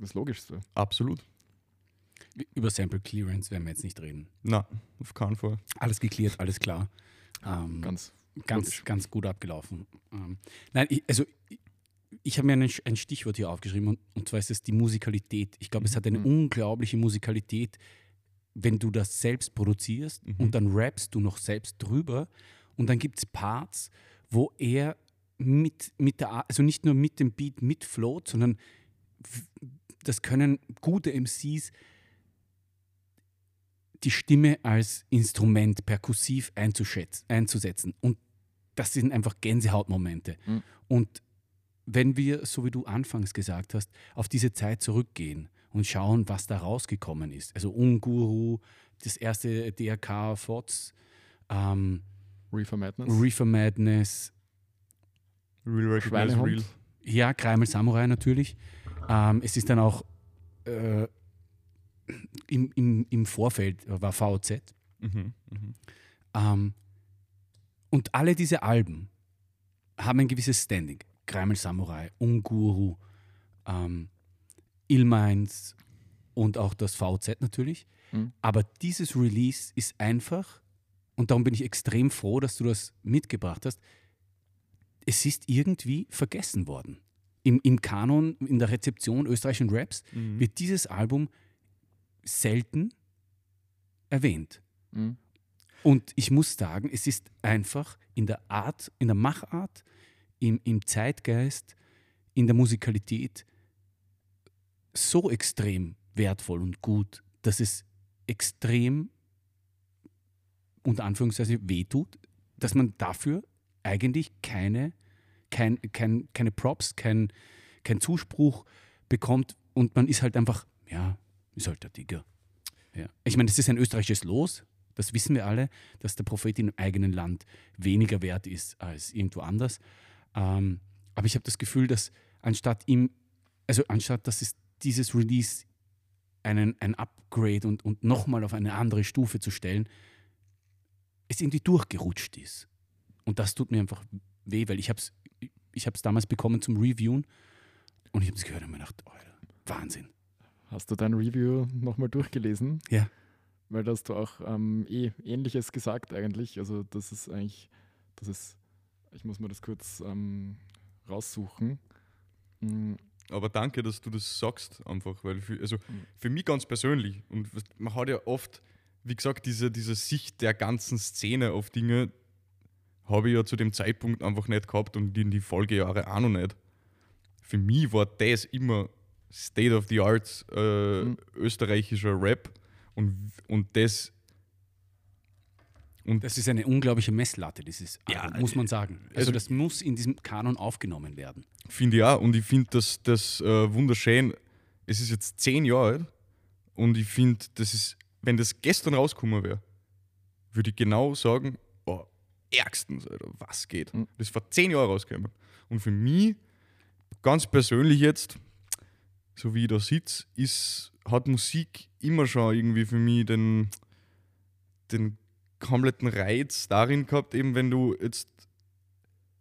das Logischste. Absolut. Über Sample Clearance werden wir jetzt nicht reden. Na, auf keinen Fall. Alles geklärt, alles klar. Ähm, Ganz. ganz, logisch. ganz gut abgelaufen. Ähm, nein, ich, also ich, ich habe mir einen, ein Stichwort hier aufgeschrieben und, und zwar ist es die Musikalität. Ich glaube, es hat eine Mhm. unglaubliche Musikalität, wenn du das selbst produzierst Mhm. und dann rappst du noch selbst drüber und dann gibt es Parts, wo er mit, mit der, also nicht nur mit dem Beat mitfloat, sondern das können gute MCs die Stimme als Instrument perkussiv einzusetzen. Und das sind einfach Gänsehautmomente. Mhm. Und wenn wir, so wie du anfangs gesagt hast, auf diese Zeit zurückgehen und schauen, was da rausgekommen ist, also Unguru, das erste DRK FOTS, ähm, Reefer Madness. Reefer Madness, Real Recognize Schweinehund. Real. ja, Kreimel Samurai natürlich. Ähm, es ist dann auch äh, im, im, im Vorfeld war VOZ. Mhm. Mhm. Ähm, und alle diese Alben haben ein gewisses Standing. Kreimel Samurai, Unguru, ähm, Ilmains und auch das VZ natürlich. Mhm. Aber dieses Release ist einfach, und darum bin ich extrem froh, dass du das mitgebracht hast, es ist irgendwie vergessen worden. Im, Im Kanon, in der Rezeption österreichischen Raps Mhm. wird dieses Album selten erwähnt. Mhm. Und ich muss sagen, es ist einfach in der Art, in der Machart, im, im Zeitgeist, in der Musikalität so extrem wertvoll und gut, dass es extrem unter Anführungszeichen wehtut, dass man dafür eigentlich keine, kein, kein, keine Props, kein, kein Zuspruch bekommt und man ist halt einfach, ja, ist halt der Digger. Ja. Ich meine, es ist ein österreichisches Los, das wissen wir alle, dass der Prophet im eigenen Land weniger wert ist als irgendwo anders. Ähm, aber ich habe das Gefühl, dass anstatt ihm, also anstatt dass es dieses Release einen, ein Upgrade und, und nochmal auf eine andere Stufe zu stellen, es irgendwie durchgerutscht ist. Und das tut mir einfach weh, weil ich habe es ich hab's damals bekommen zum Reviewen und ich habe es gehört und mir gedacht, Alter, Wahnsinn. Hast du dein Review nochmal durchgelesen? Ja. Weil da hast du auch ähm, eh Ähnliches gesagt eigentlich. Also das ist eigentlich, das ist, ich muss mir das kurz ähm, raussuchen. Mm, Aber danke, dass du das sagst, einfach, weil für, also Mhm. für mich ganz persönlich, und man hat ja oft, wie gesagt, diese, diese Sicht der ganzen Szene auf Dinge, habe ich ja zu dem Zeitpunkt einfach nicht gehabt und in die Folgejahre auch noch nicht. Für mich war das immer State of the Art äh, Mhm. österreichischer Rap und, und das und Das ist eine unglaubliche Messlatte, dieses Ja, Album, muss man sagen. Also, also- das muss in diesem Kanon aufgenommen werden. Finde ich auch. Und ich finde das, das äh, wunderschön. Es ist jetzt zehn Jahre alt und ich finde, das ist, wenn das gestern rausgekommen wäre, würde ich genau sagen, oh, ärgstens, Alter, was geht. Mhm. Das ist vor zehn Jahren rausgekommen. Und für mich, ganz persönlich jetzt, so wie ich da sitze, ist, hat Musik immer schon irgendwie für mich den, den kompletten Reiz darin gehabt, eben wenn du jetzt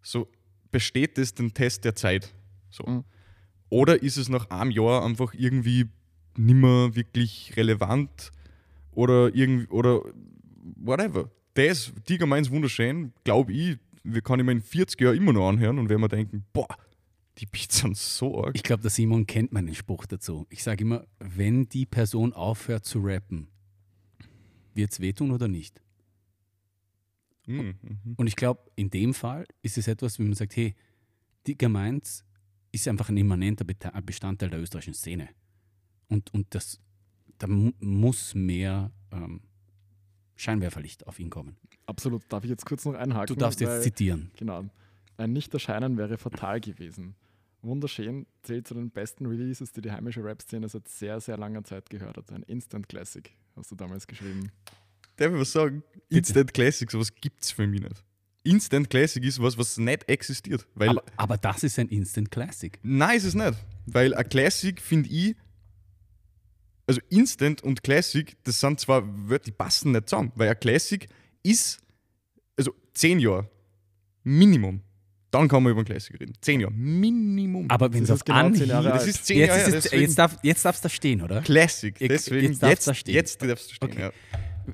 so besteht das den Test der Zeit? So. Mhm. Oder ist es nach einem Jahr einfach irgendwie nimmer wirklich relevant oder irgendwie oder whatever. Das, Tiger meins wunderschön, glaube ich, wir kann ich mir in 40 Jahren immer noch anhören und wenn wir denken, boah, die Beats sind so arg. Ich glaube, der Simon kennt meinen Spruch dazu. Ich sage immer, wenn die Person aufhört zu rappen, wird es wehtun oder nicht? Mhm, mhm. Und ich glaube, in dem Fall ist es etwas, wie man sagt, hey, Digger Mainz ist einfach ein immanenter Bestandteil der österreichischen Szene. Und, und das, da mu muss mehr ähm, Scheinwerferlicht auf ihn kommen. Absolut. Darf ich jetzt kurz noch einhaken? Du darfst Weil- jetzt zitieren. Genau. Ein Nicht-Erscheinen wäre fatal gewesen. Wunderschön zählt zu den besten Releases, die die heimische Rap-Szene seit sehr, sehr langer Zeit gehört hat. Ein Instant Classic, hast du damals geschrieben. Darf ich was sagen? Instant Classic, sowas gibt's für mich nicht. Instant Classic ist was, was nicht existiert. Weil, Aber, aber das ist ein Instant Classic. nein, ist es nicht. Weil ein Classic finde ich, also Instant und Classic, das sind zwar Wörter, die passen nicht zusammen. Weil ein Classic ist, also 10 Jahre, Minimum. Dann kann man über einen Classic reden. 10 Jahre, Minimum. Aber wenn Das es auf genau zehn Anhieb... Jahre das ist 10 Jetzt, Jahre ist es, jetzt, darf, jetzt darfst du da stehen, oder? Classic. Jetzt- Deswegen, jetzt darfst jetzt, du da stehen. jetzt darfst du stehen. Okay. Ja.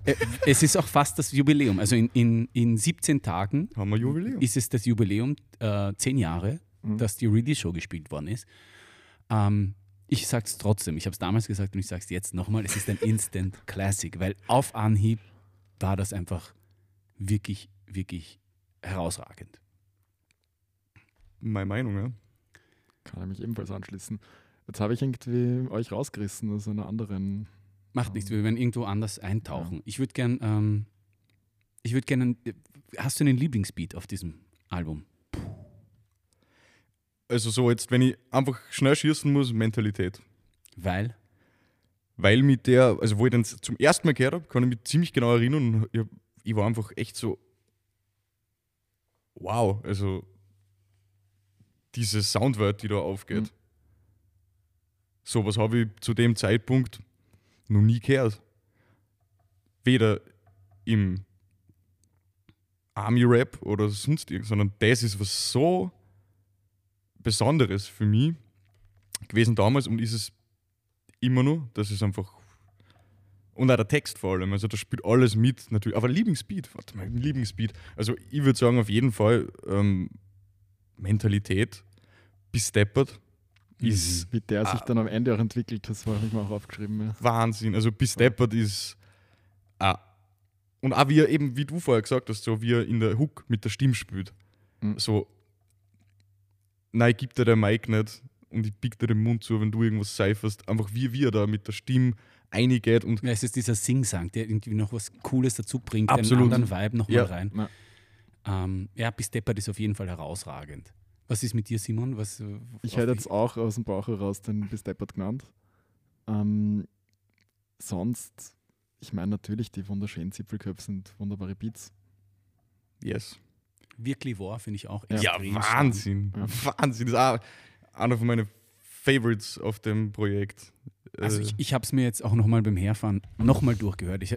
Äh, Es ist auch fast das Jubiläum. Also in, in, in 17 Tagen Haben wir Jubiläum. ist es das Jubiläum, äh, 10 Jahre, Mhm. dass die Release-Show gespielt worden ist. Ähm, ich sage es trotzdem, ich habe es damals gesagt und ich sage es jetzt nochmal, es ist ein Instant Classic, weil auf Anhieb war das einfach wirklich, wirklich herausragend. Meine Meinung, ja. Kann ich mich ebenfalls anschließen. Jetzt habe ich irgendwie euch rausgerissen aus einer anderen. Macht nichts, wir werden irgendwo anders eintauchen. Ich würde gern, ähm, ich würde gerne, hast du einen Lieblingsbeat auf diesem Album? Also so jetzt, wenn ich einfach schnell schießen muss, Mentalität. Weil, Weil mit der, also wo ich den zum ersten Mal gehört habe, kann ich mich ziemlich genau erinnern. und Ich, ich war einfach echt so, wow, also diese Soundwelt, die da aufgeht. Mhm. So was habe ich zu dem Zeitpunkt noch nie gehört. Weder im Army-Rap oder sonst irgendwas, sondern das ist was so Besonderes für mich gewesen damals und ist es immer noch. Das ist einfach. Und auch der Text vor allem. Also da spielt alles mit natürlich. Aber Lieblingsbeat, warte mal, Lieblingsbeat. Also ich würde sagen, auf jeden Fall ähm, Mentalität bis deppert ist Wie der sich Ah. dann am Ende auch entwickelt, das habe ich mir auch aufgeschrieben. Ja. Wahnsinn. Also bis deppert ist. Ah. Und auch wie er eben, wie du vorher gesagt hast, so wie er in der Hook mit der Stimme spielt. Mhm. So, nein, gib dir der Mic nicht und ich pick dir den Mund zu, wenn du irgendwas seiferst. Einfach wie, er da mit der Stimme eingeht und ja, es ist dieser Sing-Sang, der irgendwie noch was Cooles dazu bringt, Absolut. einen anderen Vibe nochmal Ja. rein. Ja. Ähm, ja, bis Deppert ist auf jeden Fall herausragend. Was ist mit dir, Simon? Was, äh, Ich hätte jetzt auch aus dem Bauch heraus den bis deppert genannt. Ähm, sonst, ich meine natürlich, die wunderschönen Zipfelköpfe sind wunderbare Beats. yes. Wirklich wahr, finde ich auch. Ja. Wahnsinn. Ja. Wahnsinn. Das ist auch einer von meinen Favorites auf dem Projekt. Also Äh, ich, ich habe es mir jetzt auch nochmal beim Herfahren nochmal durchgehört. Ich,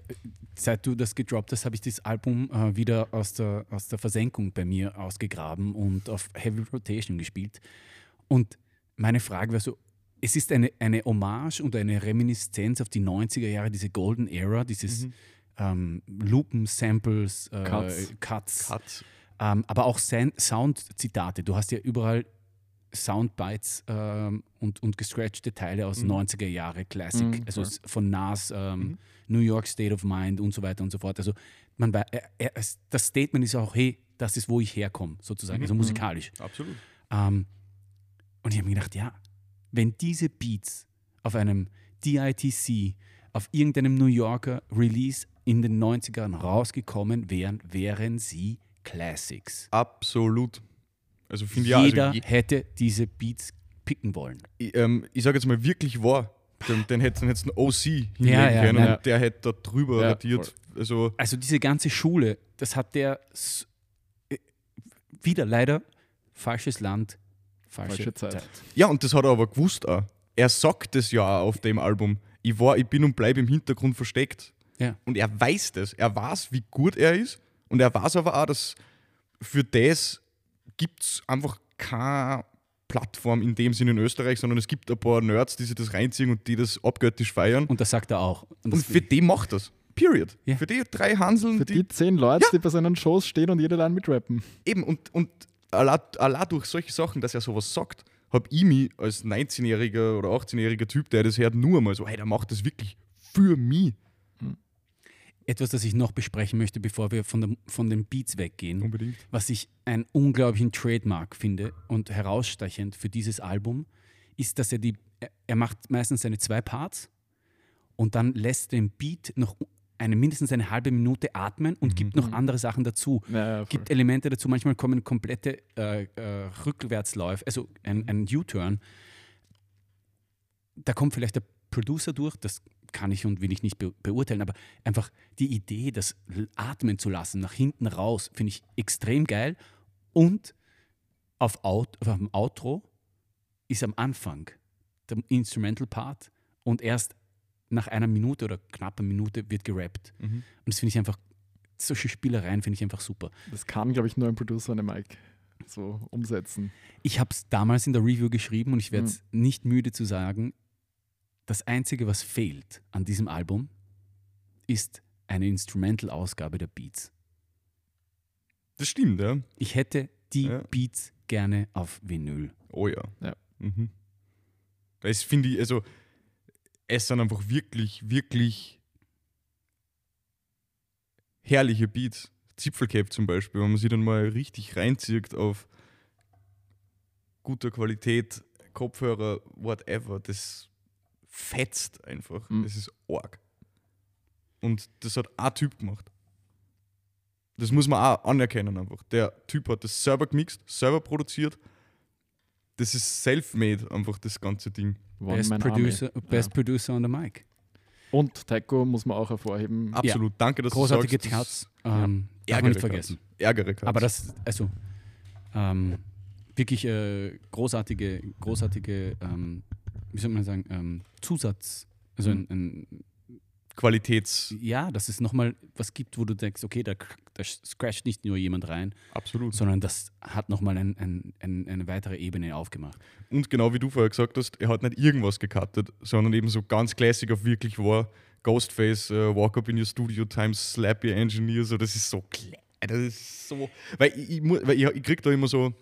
seit du das gedroppt hast, habe ich das Album äh, wieder aus der, aus der Versenkung bei mir ausgegraben und auf Heavy Rotation gespielt. Und meine Frage wäre so, es ist eine, eine Hommage und eine Reminiszenz auf die 90er Jahre, diese Golden Era, dieses Mhm. ähm, Loopen, Samples, äh, Cuts. Cuts Cut. ähm, aber auch Sound-Zitate. Du hast ja überall Soundbites ähm, und, und gescratchte Teile aus Mhm. 90er Jahre Classic, Mhm, also von Nas, ähm, Mhm. New York State of Mind und so weiter und so fort. Also man, er, er, das Statement ist auch, hey, das ist, wo ich herkomme, sozusagen, Mhm. also musikalisch. Absolut. Ähm, und ich habe mir gedacht, ja, wenn diese Beats auf einem DITC, auf irgendeinem New Yorker Release in den 90ern rausgekommen wären, wären sie Classics. Absolut. Also finde ich auch, Jeder also hätte diese Beats picken wollen. ich, ähm, ich sage jetzt mal wirklich wahr. Den, den hätte den OC hinlegen Ja, ja, können ja. und der hätte da drüber Ja, radiert. Also Also diese ganze Schule, das hat der s- äh, wieder leider falsches Land, falsche, Falsche Zeit. Zeit. Ja, und das hat er aber gewusst auch. Er sagt es ja auch auf dem Album. Ich war, ich bin und bleibe im Hintergrund versteckt. Ja. Und er weiß das. Er weiß, wie gut er ist. Und er weiß aber auch, dass für das gibt es einfach keine Plattform in dem Sinne in Österreich, sondern es gibt ein paar Nerds, die sich das reinziehen und die das abgöttisch feiern. Und das sagt er auch. Und, Und für die macht das. Period. Ja. Für die drei Hanseln, Für die, die zehn Leute, die bei seinen Shows stehen und jede Line mitrappen. eben und, und allein, allein durch solche Sachen, dass er sowas sagt, habe ich mich als 19-jähriger oder 18-jähriger Typ, der das hört, nur mal so, hey, der macht das wirklich für mich. Etwas, das ich noch besprechen möchte, bevor wir von, der, von den Beats weggehen, Unbedingt. was ich einen unglaublichen Trademark finde und herausstechend für dieses Album, ist, dass er die, er- macht meistens seine zwei Parts und dann lässt den Beat noch eine mindestens eine halbe Minute atmen und gibt noch andere Sachen dazu. Ja, ja, gibt Elemente dazu. Manchmal kommen komplette äh, äh, Rückwärtsläufe, also ein, ein U-Turn. Da kommt vielleicht der Producer durch, das kann ich und will ich nicht be beurteilen, aber einfach die Idee, das atmen zu lassen, nach hinten raus, finde ich extrem geil. Und auf, Out, auf dem Outro ist am Anfang der Instrumental Part und erst nach einer Minute oder knapper Minute wird gerappt. Mhm. Und das finde ich einfach, solche Spielereien finde ich einfach super. Das kann, glaube ich, nur ein Producer und Mike so umsetzen. Ich habe es damals in der Review geschrieben und ich werde es nicht müde zu sagen, das Einzige, was fehlt an diesem Album, ist eine Instrumental-Ausgabe der Beats. Das stimmt, ja. Ich hätte die Ja. Beats gerne auf Vinyl. Oh ja. Ja. Mhm. Das finde ich, also, es sind einfach wirklich, wirklich herrliche Beats. Zipfelcap zum Beispiel, wenn man sie dann mal richtig reinzieht auf guter Qualität, Kopfhörer, whatever, das fetzt einfach. Mhm. Das ist arg. Und das hat ein Typ gemacht. Das muss man auch anerkennen einfach. Der Typ hat das selber gemixt, selber produziert. Das ist self-made einfach, das ganze Ding. One Best, Producer, Army. Best Ja. Producer on the Mic. Und Taiko muss man auch hervorheben. Absolut. Danke, dass Großartige du sagst. Cuts. Ähm, darf man nicht vergessen. Ärgere Cuts. Aber das, also, ähm, wirklich äh, großartige, großartige, ähm, wie soll man sagen, ähm, Zusatz. Also ein, ein, Qualitäts... ja, dass es nochmal was gibt, wo du denkst, okay, da, da scratcht nicht nur jemand rein, Absolut. sondern das hat nochmal ein, ein, ein, eine weitere Ebene aufgemacht. Und genau wie du vorher gesagt hast, er hat nicht irgendwas gecuttet, sondern eben so ganz classic auf wirklich war. Ghostface, äh, Walk Up in Your Studio Times, Slap Your Engineer, so, das ist so. Das ist so. Weil ich, ich, weil ich, ich krieg da immer so.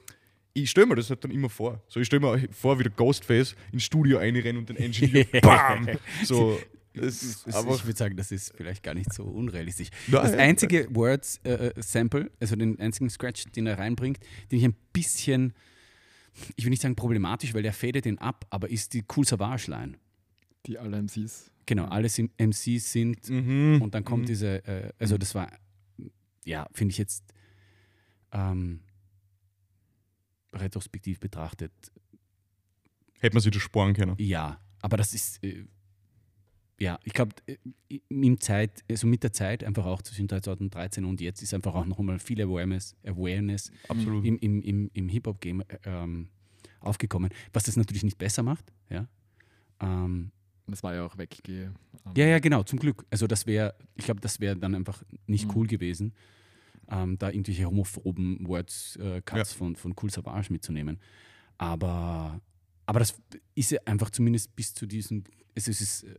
Ich stelle mir das halt dann immer vor. So, ich stelle mir vor, wie der Ghostface ins Studio einrennt und den Engineer BAM! So, das ist Das, ich würde sagen, das ist vielleicht gar nicht so unrealistisch. Ja, das ja. einzige Words-Sample, also den einzigen Scratch, den er reinbringt, den ich ein bisschen, ich will nicht sagen problematisch, weil der fadet den ab, aber ist die Cool Savage-Line. Die alle MCs. Genau, alle MCs sind Mhm. und dann kommt Mhm. diese, äh, also das war, ja, finde ich jetzt ähm, retrospektiv betrachtet, Hätte man sich das sparen können. ja, aber das ist, äh, ja, ich glaube, im Zeit, also mit der Zeit, einfach auch zwischen 2013 und jetzt, ist einfach auch noch einmal viel Awareness, Awareness Absolut. im, im, im, im Hip-Hop-Game äh, ähm, aufgekommen, was das natürlich nicht besser macht, ja. Ähm, das war ja auch weggehe. ja, ja, genau, zum Glück. Also das wäre, ich glaube, das wäre dann einfach nicht Mhm. cool gewesen, ähm, da irgendwelche homophoben Words, äh, Cuts von, von Cool Savage mitzunehmen. Aber, aber das ist ja einfach zumindest bis zu diesem, es ist, es ist äh,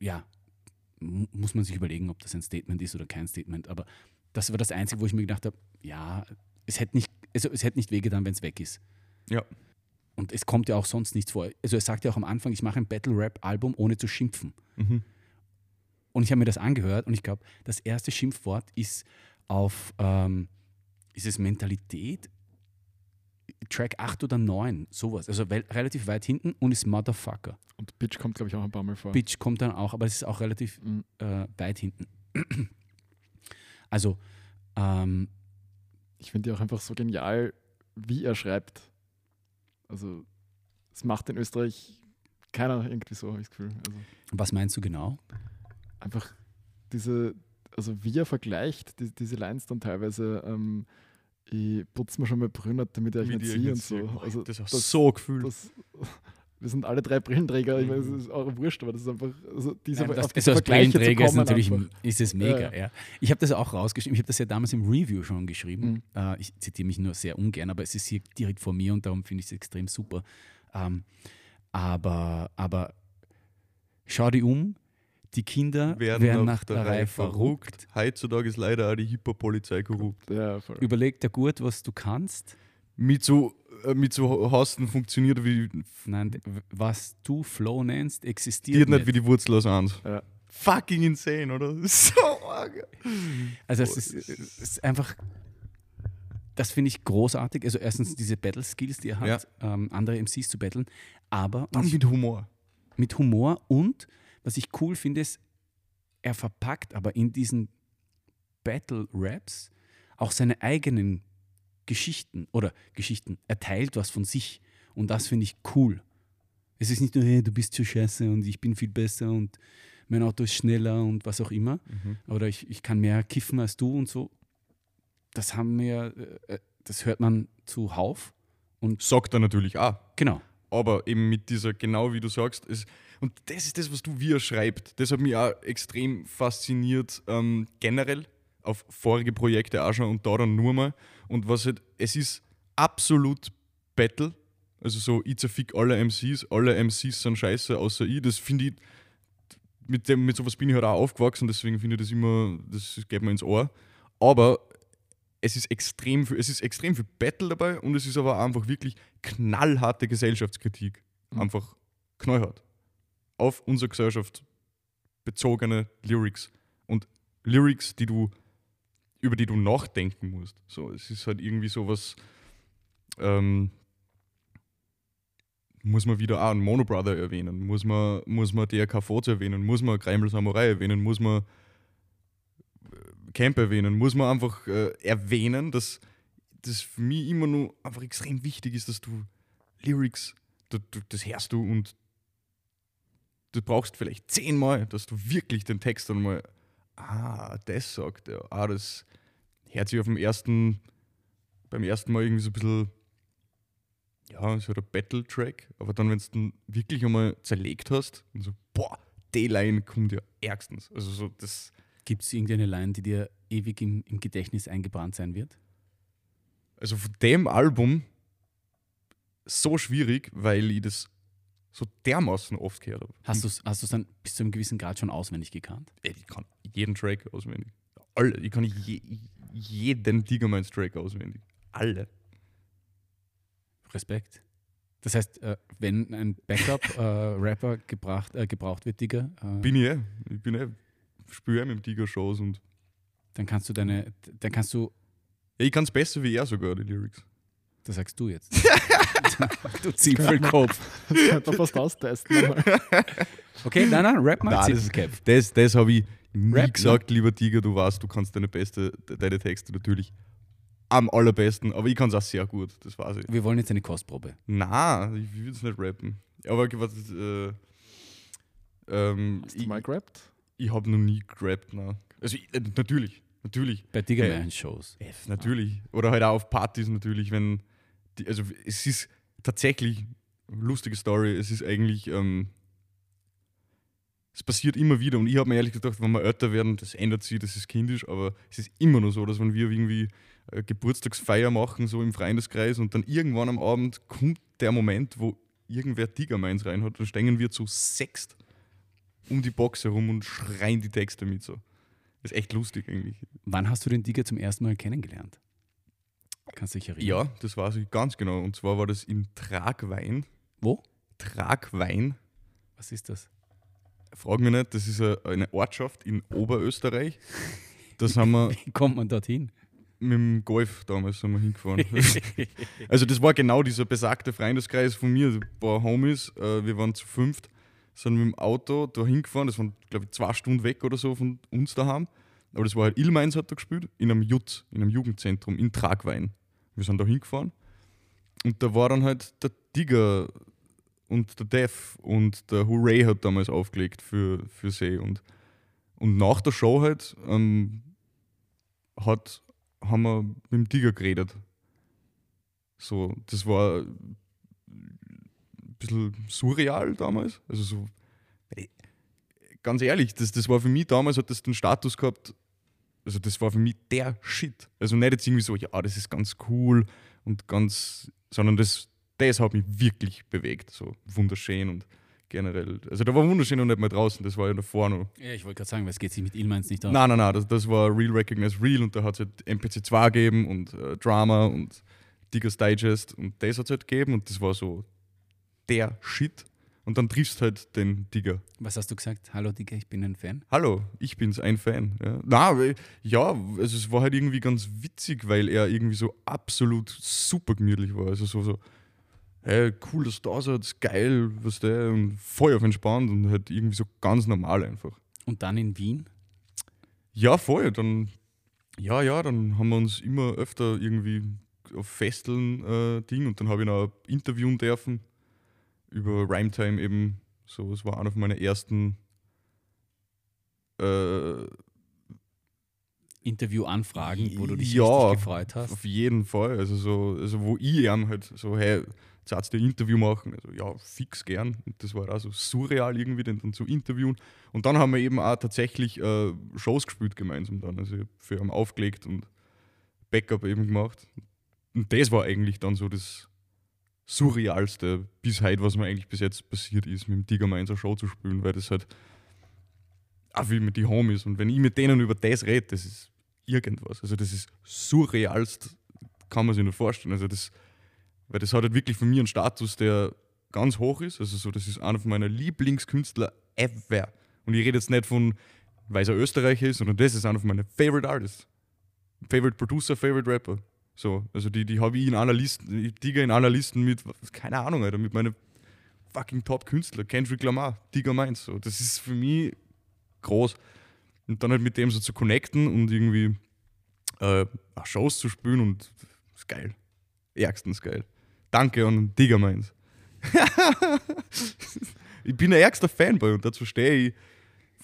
ja, mu- muss man sich überlegen, ob das ein Statement ist oder kein Statement. Aber das war das Einzige, wo ich mir gedacht habe, ja, es hätte nicht, also es hätte nicht wehgetan, wenn es weg ist. Ja. Und es kommt ja auch sonst nichts vor. Also er sagt ja auch am Anfang, ich mache ein Battle-Rap-Album ohne zu schimpfen. Mhm. Und ich habe mir das angehört und ich glaube, das erste Schimpfwort ist auf, ähm, ist es Mentalität? Track 8 oder 9, sowas. Also relativ weit hinten und ist Motherfucker. Und Bitch kommt, glaube ich, auch ein paar Mal vor. Bitch kommt dann auch, aber es ist auch relativ Mhm. äh, weit hinten. Also, ähm, Ich finde die auch einfach so genial, wie er schreibt. Also, es macht in Österreich keiner irgendwie so, habe ich das Gefühl. Also, was meinst du genau? einfach diese, also wie er vergleicht, die, diese Lines dann teilweise, ähm, ich putze mir schon mal Brünnert, damit ich euch Wie nicht sehe und so. Boah, Also, das ist das, so gefühlt. das, wir sind alle drei Brillenträger, ich meine, es ist auch wurscht, aber das ist einfach, also diese, Nein, das, also als Brillenträger ist natürlich einfach. ist es mega. Ja, Ja. Ich habe das auch rausgeschrieben. Ich habe das ja damals im Review schon geschrieben. Mhm. Äh, ich zitiere mich nur sehr ungern, aber es ist hier direkt vor mir und darum finde ich es extrem super. Ähm, aber, aber schau dich um, die Kinder werden, nach, der Reihe verrückt. Heutzutage ist leider auch die Hip-Hop-Polizei korrupt. Ja, voll. Überleg dir gut, was du kannst. Mit so, äh, mit so Hasten funktioniert wie Nein, was du Flow nennst, existiert Geht nicht. nicht wie die Wurzel aus eins. Ja. fucking insane, oder? So arg. Also es ist, das es ist einfach, das finde ich großartig. Also erstens diese Battle-Skills, die er hat, ähm, andere MCs zu battlen, aber Dann was- mit Humor. mit Humor und was ich cool finde, ist, er verpackt aber in diesen Battle-Raps auch seine eigenen Geschichten oder Geschichten. Er teilt was von sich und das finde ich cool. Es ist nicht nur, hey, du bist zu scheiße und ich bin viel besser und mein Auto ist schneller und was auch immer. Oder ich, ich kann mehr kiffen als du und so. Das haben wir, äh, äh, das hört man zuhauf. Sagt er natürlich auch. Genau. Aber eben mit dieser, genau wie du sagst, es, und das ist das, was du wie er schreibt. Das hat mich auch extrem fasziniert, ähm, generell auf vorige Projekte auch schon und da dann nur mal. Und was halt, es ist absolut Battle. Also so, ich zerfick alle MCs, alle MCs sind scheiße, außer ich. Das finde ich, mit, dem, mit sowas bin ich halt auch aufgewachsen, deswegen finde ich das immer, das geht mir ins Ohr. Aber es ist extrem viel, es ist extrem viel Battle dabei und es ist aber einfach wirklich knallharte Gesellschaftskritik. Mhm. Einfach knallhart. Auf unsere Gesellschaft bezogene Lyrics. Und Lyrics, die du, über die du nachdenken musst. So, es ist halt irgendwie sowas, ähm, muss man wieder auch einen Mono Brother erwähnen, muss man, muss man DRK Foz erwähnen, muss man Kreimel Samurai erwähnen, muss man Camp erwähnen, muss man einfach äh, erwähnen, dass das für mich immer nur einfach extrem wichtig ist, dass du Lyrics, du, du, das hörst du und du brauchst vielleicht zehnmal, dass du wirklich den Text dann mal, ah, das sagt er, ah, das hört sich auf dem ersten, beim ersten Mal irgendwie so ein bisschen, ja, so der Battle-Track, aber dann, wenn du den wirklich einmal zerlegt hast und so, boah, die Line kommt ja ärgstens. Also so, das, Gibt es irgendeine Line, die dir ewig im, im Gedächtnis eingebrannt sein wird? also von dem Album so schwierig, weil ich das so dermaßen oft gehört habe. Hast du es hast du's dann bis zu einem gewissen Grad schon auswendig gekannt? Ey, Ich kann jeden Track auswendig. Alle, ich kann je, jeden Diggermans Track auswendig. Alle. Respekt. Das heißt, äh, wenn ein Backup-Rapper gebracht, äh, gebraucht wird, Digga, äh, Bin ich eh. Ich bin eh. Spüre mit dem Digger-Shows und. dann kannst du deine, dann kannst du, Ja, ich kann es besser wie er sogar, die Lyrics. das sagst du jetzt. du Zipfelkopf. Das man fast austesten. Okay, nein, nein, rap mal Nein, das- Zipfelkopf. Das, das habe ich nie Rap, ne? gesagt, lieber Tiger. Du weißt, du kannst deine, beste, deine Texte natürlich am allerbesten, aber ich kann es auch sehr gut, das weiß ich. Wir wollen jetzt eine Kostprobe. Na, ich will es nicht rappen. Aber was, äh, ähm, Hast du ich, mal gerappt? Ich habe noch nie gerappt, na. Also ich, äh, natürlich, natürlich. Bei Digger Äh, Natürlich. Oder halt auch auf Partys natürlich, wenn die, also es ist tatsächlich eine lustige Story. Es ist eigentlich, ähm, es passiert immer wieder und ich habe mir ehrlich gedacht, wenn wir älter werden, das ändert sich, das ist kindisch, aber es ist immer noch so, dass wenn wir irgendwie äh, Geburtstagsfeier machen, so im Freundeskreis und dann irgendwann am Abend kommt der Moment, wo irgendwer Tiger meins rein hat, dann stehen wir zu sechst um die Box herum und schreien die Texte mit so. Das ist echt lustig eigentlich. Wann hast du den Digger zum ersten Mal kennengelernt? Kannst du dich erinnern? Ja, das weiß ich ganz genau. Und zwar war das in Tragwein. Wo? Tragwein. Was ist das? Frag mich nicht, das ist eine- Ortschaft in Oberösterreich. Da sind wir Wie kommt man dorthin? mit dem Golf damals sind wir hingefahren. also das war genau dieser besagte Freundeskreis von mir, ein paar Homies, äh, wir waren zu fünft, sind mit dem Auto da hingefahren, das waren glaube ich zwei Stunden weg oder so von uns daheim. Aber das war halt Ilmeins hat da gespielt, in einem Jutz, in einem Jugendzentrum in Tragwein. Wir sind da hingefahren und da war dann halt der Digger und der Def und der Hooray hat damals aufgelegt für, für sie und, und nach der Show halt ähm, hat, haben wir mit dem Digger geredet. So, das war bisschen surreal damals. Also so, ey, ganz ehrlich, das, das war für mich damals, hat das den Status gehabt, also das war für mich der Shit. Also nicht jetzt irgendwie so, ja, das ist ganz cool und ganz, sondern das, das hat mich wirklich bewegt. So wunderschön und generell. Also da war wunderschön und nicht mehr draußen, das war ja davor noch. Ja, ich wollte gerade sagen, weil es geht sich mit Ilmeins nicht aus. Nein, nein, nein, das, das war Real Recognize Real und da hat es halt MPC2 gegeben und äh, Drama und Diggers Digest und das hat es halt gegeben und das war so der Shit. Und dann triffst halt den Digger. Was hast du gesagt? Hallo Digga, ich bin ein Fan. Hallo, ich bin's, ein Fan. Ja, Na, ja also es war halt irgendwie ganz witzig, weil er irgendwie so absolut super gemütlich war. Also so, so hey, cool, dass du da seid, geil, was der, und voll auf entspannt und halt irgendwie so ganz normal einfach. Und dann in Wien? Ja, voll. Dann, ja, ja, dann haben wir uns immer öfter irgendwie auf Festeln äh, Ding und dann habe ich noch interviewen dürfen über Rhymetime eben. So, es war einer von meinen ersten äh, Interviewanfragen, wo du dich Ja, richtig gefreut hast. Auf jeden Fall. Also, so, also wo ich ihm halt so, hey, du ein Interview machen? Also ja, fix gern. Und das war auch so surreal irgendwie, den dann zu interviewen. Und dann haben wir eben auch tatsächlich äh, Shows gespielt gemeinsam dann. Also ich für ihn aufgelegt und Backup eben gemacht. Und das war eigentlich dann so das Surrealste bis heute, was mir eigentlich bis jetzt passiert ist, mit dem Tiger Mainzer Show zu spielen, weil das halt auch wie mit die Homies. Und wenn ich mit denen über das rede, das ist irgendwas. Also das ist surrealst, kann man sich nicht vorstellen. Also das, weil das hat halt wirklich von mir einen Status, der ganz hoch ist. Also so, das ist einer meiner Lieblingskünstler ever. Und ich rede jetzt nicht von, weil er Österreicher ist, sondern das ist einer von meinen Favorite Artists. Favorite Producer, Favorite Rapper. So, also die, die habe ich in einer Liste, ich Digga in einer Liste mit, keine Ahnung, Alter, mit meinen fucking Top-Künstler. Kendrick Lamar, Digga meins. So. Das ist für mich groß. Und dann halt mit dem so zu connecten und irgendwie äh, Shows zu spielen und ist geil. Ärgstens geil. Danke an Digger meins. ich bin der ärgste Fanboy und dazu stehe ich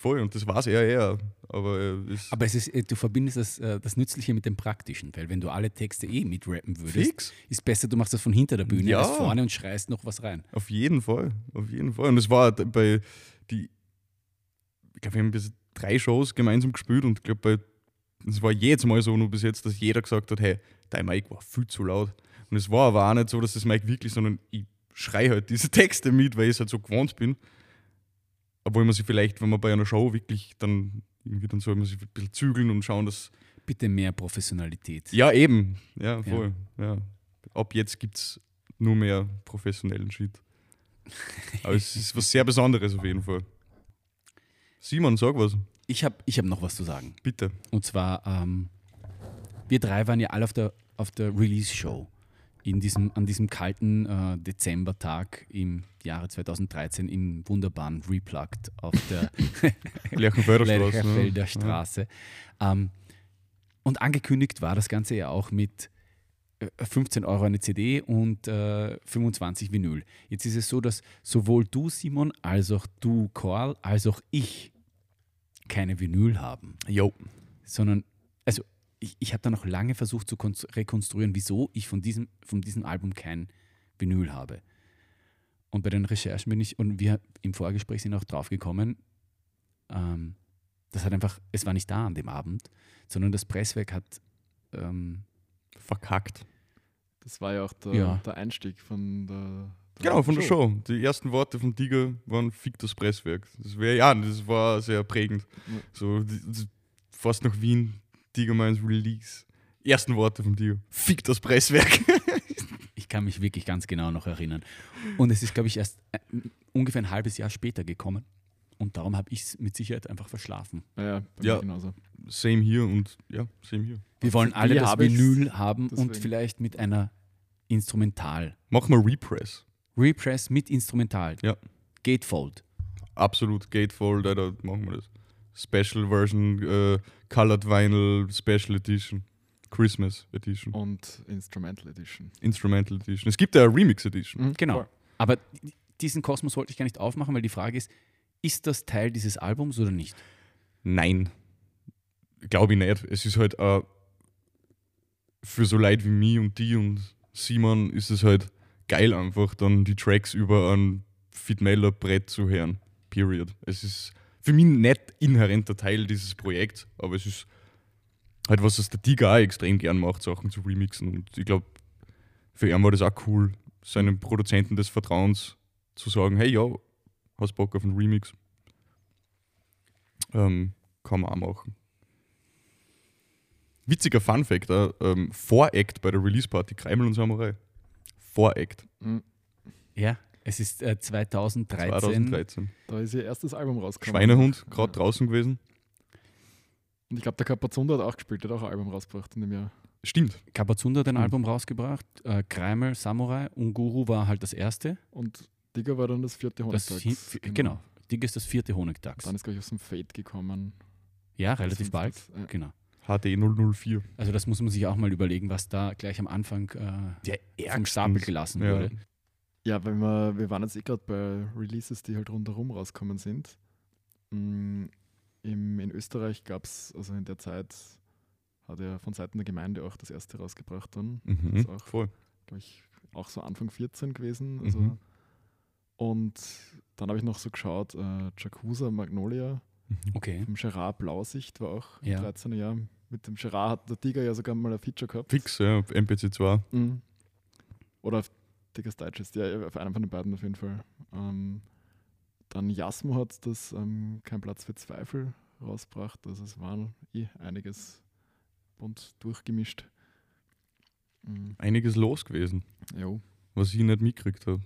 voll und das weiß er eher. Aber äh, Aber es ist, äh, du verbindest das, äh, das Nützliche mit dem Praktischen, weil wenn du alle Texte eh mitrappen würdest, fix. ist besser, du machst das von hinter der Bühne Ja. als vorne und schreist noch was rein. Auf jeden Fall, auf jeden Fall. Und es war bei die, ich glaube, wir haben bis drei Shows gemeinsam gespielt und ich glaube, bei es war jedes Mal so nur bis jetzt, dass jeder gesagt hat, hey, dein Mic war viel zu laut. Und es war aber auch nicht so, dass das Mic wirklich, sondern ich schreie halt diese Texte mit, weil ich es halt so gewohnt bin. Obwohl man sich vielleicht, wenn man bei einer Show wirklich dann irgendwie, dann soll man sich ein bisschen zügeln und schauen, dass. Bitte mehr Professionalität. Ja, eben. Ja, voll. Ja. Ab jetzt gibt es nur mehr professionellen Shit. Aber es ist was sehr Besonderes auf jeden Fall. Simon, sag was, Ich habe ich hab noch was zu sagen. bitte. Und zwar, ähm, wir drei waren ja alle auf der, auf der Release-Show in diesem, an diesem kalten äh, Dezembertag im Jahre 2013 im wunderbaren Replugged auf der Lerchenfelder Straße. Ne? Straße. Ähm, und angekündigt war das Ganze ja auch mit äh, 15 Euro eine CD und äh, 25 Vinyl. Jetzt ist es so, dass sowohl du, Simon, als auch du, Karl, als auch ich keine Vinyl haben Ja. Jo. sondern, ich, ich habe da noch lange versucht zu konst- rekonstruieren, wieso ich von diesem, von diesem Album kein Vinyl habe. Und bei den Recherchen bin ich, und wir im Vorgespräch sind auch drauf gekommen, ähm, das hat einfach, es war nicht da an dem Abend, sondern das Presswerk hat, ähm, Verkackt. Das war ja auch der, Ja. der Einstieg von der, der Genau, von der Show. Die ersten Worte vom Tiger waren Fick das Presswerk. Das wäre ja, das war sehr prägend. Ja. So die, die, fast nach Wien, Tiger meins Release. Ersten Worte vom Tiger. Fick das Presswerk. ich kann mich wirklich ganz genau noch erinnern. Und es ist, glaube ich, erst äh, ungefähr ein halbes Jahr später gekommen. Und darum habe ich es mit Sicherheit einfach verschlafen. Ja, ja, bei Ja. mir genauso. same hier und ja, same hier. Wir wollen alle die das Vinyl haben und deswegen. vielleicht mit einer Instrumental. Mach mal Repress. Repress mit Instrumental. Ja. Gatefold. Absolut Gatefold, da machen wir das. Special Version, äh, Colored Vinyl, Special Edition, Christmas Edition, Und Instrumental Edition. Instrumental Edition. Es gibt ja eine Remix Edition. Mhm, Genau. voll. Aber diesen Kosmos wollte ich gar nicht aufmachen, weil die Frage ist, ist das Teil dieses Albums oder nicht? Nein. Glaube ich nicht. Es ist halt äh, für so Leute wie mich und die und Simon ist es halt geil einfach, dann die Tracks über ein Fitmeller Brett zu hören. Period. Es ist für mich nicht inhärenter Teil dieses Projekts, aber es ist halt was, das der Tiger auch extrem gern macht, Sachen zu remixen. Und ich glaube, für ihn war das auch cool, seinem Produzenten des Vertrauens zu sagen, hey, ja, hast Bock auf einen Remix? Ähm, kann man auch machen. Witziger Fun-Fact: äh, ähm, Voract bei der Release-Party Kreimel und Samurai. Voract. Mhm. Ja. Es ist äh, 2013. 2013. Da ist ihr erstes Album rausgekommen. Schweinehund, gerade draußen gewesen. Und ich glaube, der Kapazundo hat auch gespielt, der hat auch ein Album rausgebracht in dem Jahr. Stimmt. Kapazunda hat ein Mhm. Album rausgebracht, äh, Kreimel, Samurai, Unguru war halt das erste. Und Digger war dann das vierte Das Honigtags. hi- genau. Dig ist das vierte Honigdachs. Dann ist, glaube ich, aus dem Fade gekommen. Ja, relativ Das bald. fünfte, ja. Genau. HD 004. Also das muss man sich auch mal überlegen, was da gleich am Anfang äh, Der vom Stapel gelassen Ja. wurde. Ja, weil wir, wir waren jetzt eh gerade bei Releases, die halt rundherum rauskommen sind. Mm, Im, in Österreich gab es, also in der Zeit hat er von Seiten der Gemeinde auch das erste rausgebracht dann. Mhm. Ist auch, Voll. glaube ich, auch so Anfang 14 gewesen. Also. Mhm. Und dann habe ich noch so geschaut, äh, Jacuza Magnolia Okay. vom Gerard Blausicht war auch Ja. im 13er Jahr. Mit dem Gerard hat der Tiger ja sogar mal ein Feature gehabt. Fix, ja, auf MPC 2. Mhm. Oder auf Dickers Digest, ja, auf einem von den beiden auf jeden Fall. Ähm, dann Jasmo hat das ähm, Kein Platz für Zweifel rausgebracht. Also es waren eh einiges bunt durchgemischt. Mhm. Einiges los gewesen, Jo. was ich nicht mitgekriegt habe.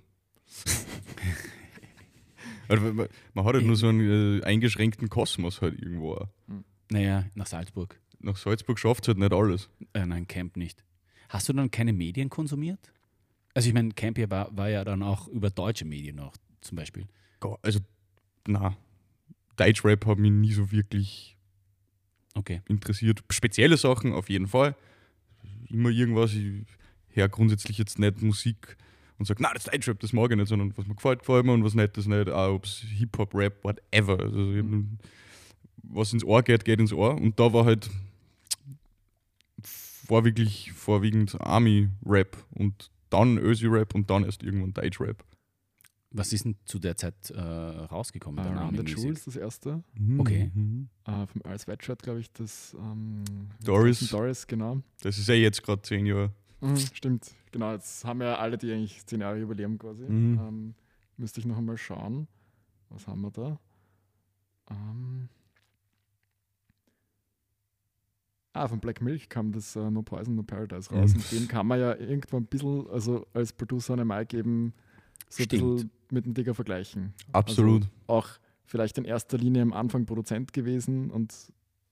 also, man, man hat halt nur so einen äh, eingeschränkten Kosmos halt irgendwo. auch. Naja, nach Salzburg. Nach Salzburg schafft es halt nicht alles. Äh, nein, Camp nicht. Hast du dann keine Medien konsumiert? Also ich meine, Camp hier war, war ja dann auch über deutsche Medien noch zum Beispiel. Also, na, Deutschrap hat mich nie so wirklich Okay. interessiert. Spezielle Sachen auf jeden Fall. Immer irgendwas. Ich höre grundsätzlich jetzt nicht Musik und sage, na, das ist Deutschrap, das mag ich nicht, sondern was mir gefällt, gefällt mir und was nicht, das nicht. Auch ob es Hip-Hop, Rap, whatever. Also, hab, was ins Ohr geht, geht ins Ohr. Und da war halt vorwiegend, vorwiegend Army-Rap und dann Ösi-Rap und dann erst irgendwann Deutschrap. Was ist denn zu der Zeit äh, rausgekommen? Dann Run the? Jewels, das erste. Okay. Mhm. Äh, vom Earl Sweatshirt, glaube ich, das ähm, Doris. Doris, genau. Das ist ja jetzt gerade zehn Jahre. Mhm, stimmt, genau. Jetzt haben wir alle, die eigentlich zehn Jahre Jubiläum quasi. Mhm. Ähm, müsste ich noch einmal schauen. Was haben wir da? Ähm ah, von Black Milk kam das äh, No Poison, No Paradise raus. Mhm. Und dem kann man ja irgendwann ein bisschen, also als Producer eine Mike eben so ein bisschen mit dem Digger vergleichen. Absolut. Also auch vielleicht in erster Linie am Anfang Produzent gewesen und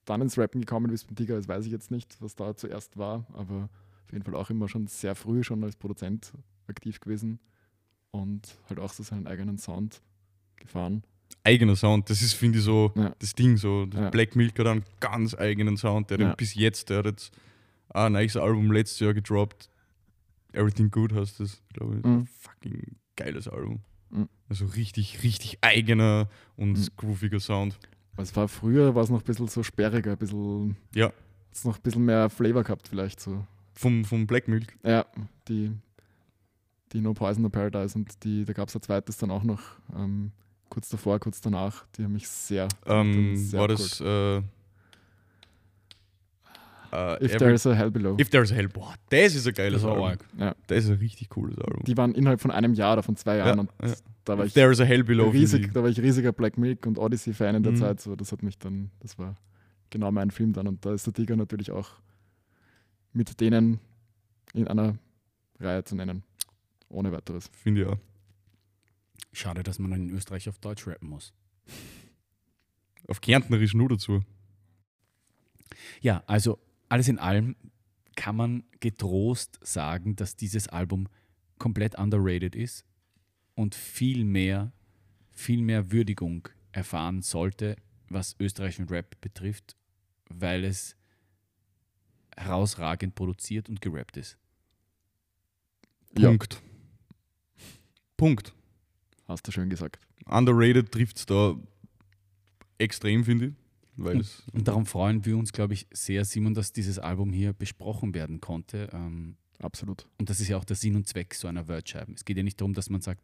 dann ins Rappen gekommen, wie es beim Digger ist, weiß ich jetzt nicht, was da zuerst war, aber auf jeden Fall auch immer schon sehr früh schon als Produzent aktiv gewesen und halt auch so seinen eigenen Sound gefahren. Eigener Sound. Das ist, finde ich, so Ja. das Ding. So. Ja. Black Milk hat einen ganz eigenen Sound. Der Ja. hat bis jetzt, der hat jetzt ein neues Album letztes Jahr gedroppt. Everything Good heißt das, glaube ich. Mhm. Fucking geiles Album. Mhm. Also richtig, richtig eigener und Mhm. grooviger Sound. Es war früher, war es noch ein bisschen so sperriger, ein bisschen, Ja, hat's noch ein bisschen mehr Flavor gehabt vielleicht so. vom, vom Black Milk. Ja, die, die No Poison, No Paradise und die, da gab es ein zweites dann auch noch, ähm, kurz davor, kurz danach, die haben mich sehr, Ähm, sehr war das äh, äh, If Every- There's a Hell Below. If There's a Hell. Boah, das ist ein geiles Das Album. ja, Das ist ein richtig cooles Album. die waren innerhalb von einem Jahr oder von zwei Jahren Ja, und ja. da war If ich There's a Hell Below. riesig, da war ich riesiger Black Milk und Odyssey-Fan in der Mhm. Zeit. So, das hat mich dann, das war genau mein Film dann. Und da ist der Tiger natürlich auch mit denen in einer Reihe zu nennen. Ohne weiteres. Finde ich auch. Schade, dass man in Österreich auf Deutsch rappen muss. Auf Kärntnerisch nur dazu. Ja, also alles in allem kann man getrost sagen, dass dieses Album komplett underrated ist und viel mehr, viel mehr Würdigung erfahren sollte, was österreichischen Rap betrifft, weil es herausragend produziert und gerappt ist. Ja. Punkt. Hast du schön gesagt. Underrated trifft es da extrem, finde ich. Es Und darum freuen wir uns, glaube ich, sehr, Simon, dass dieses Album hier besprochen werden konnte. Ähm, Absolut. Und das ist ja auch der Sinn und Zweck so einer Wordscheibe. Es geht ja nicht darum, dass man sagt,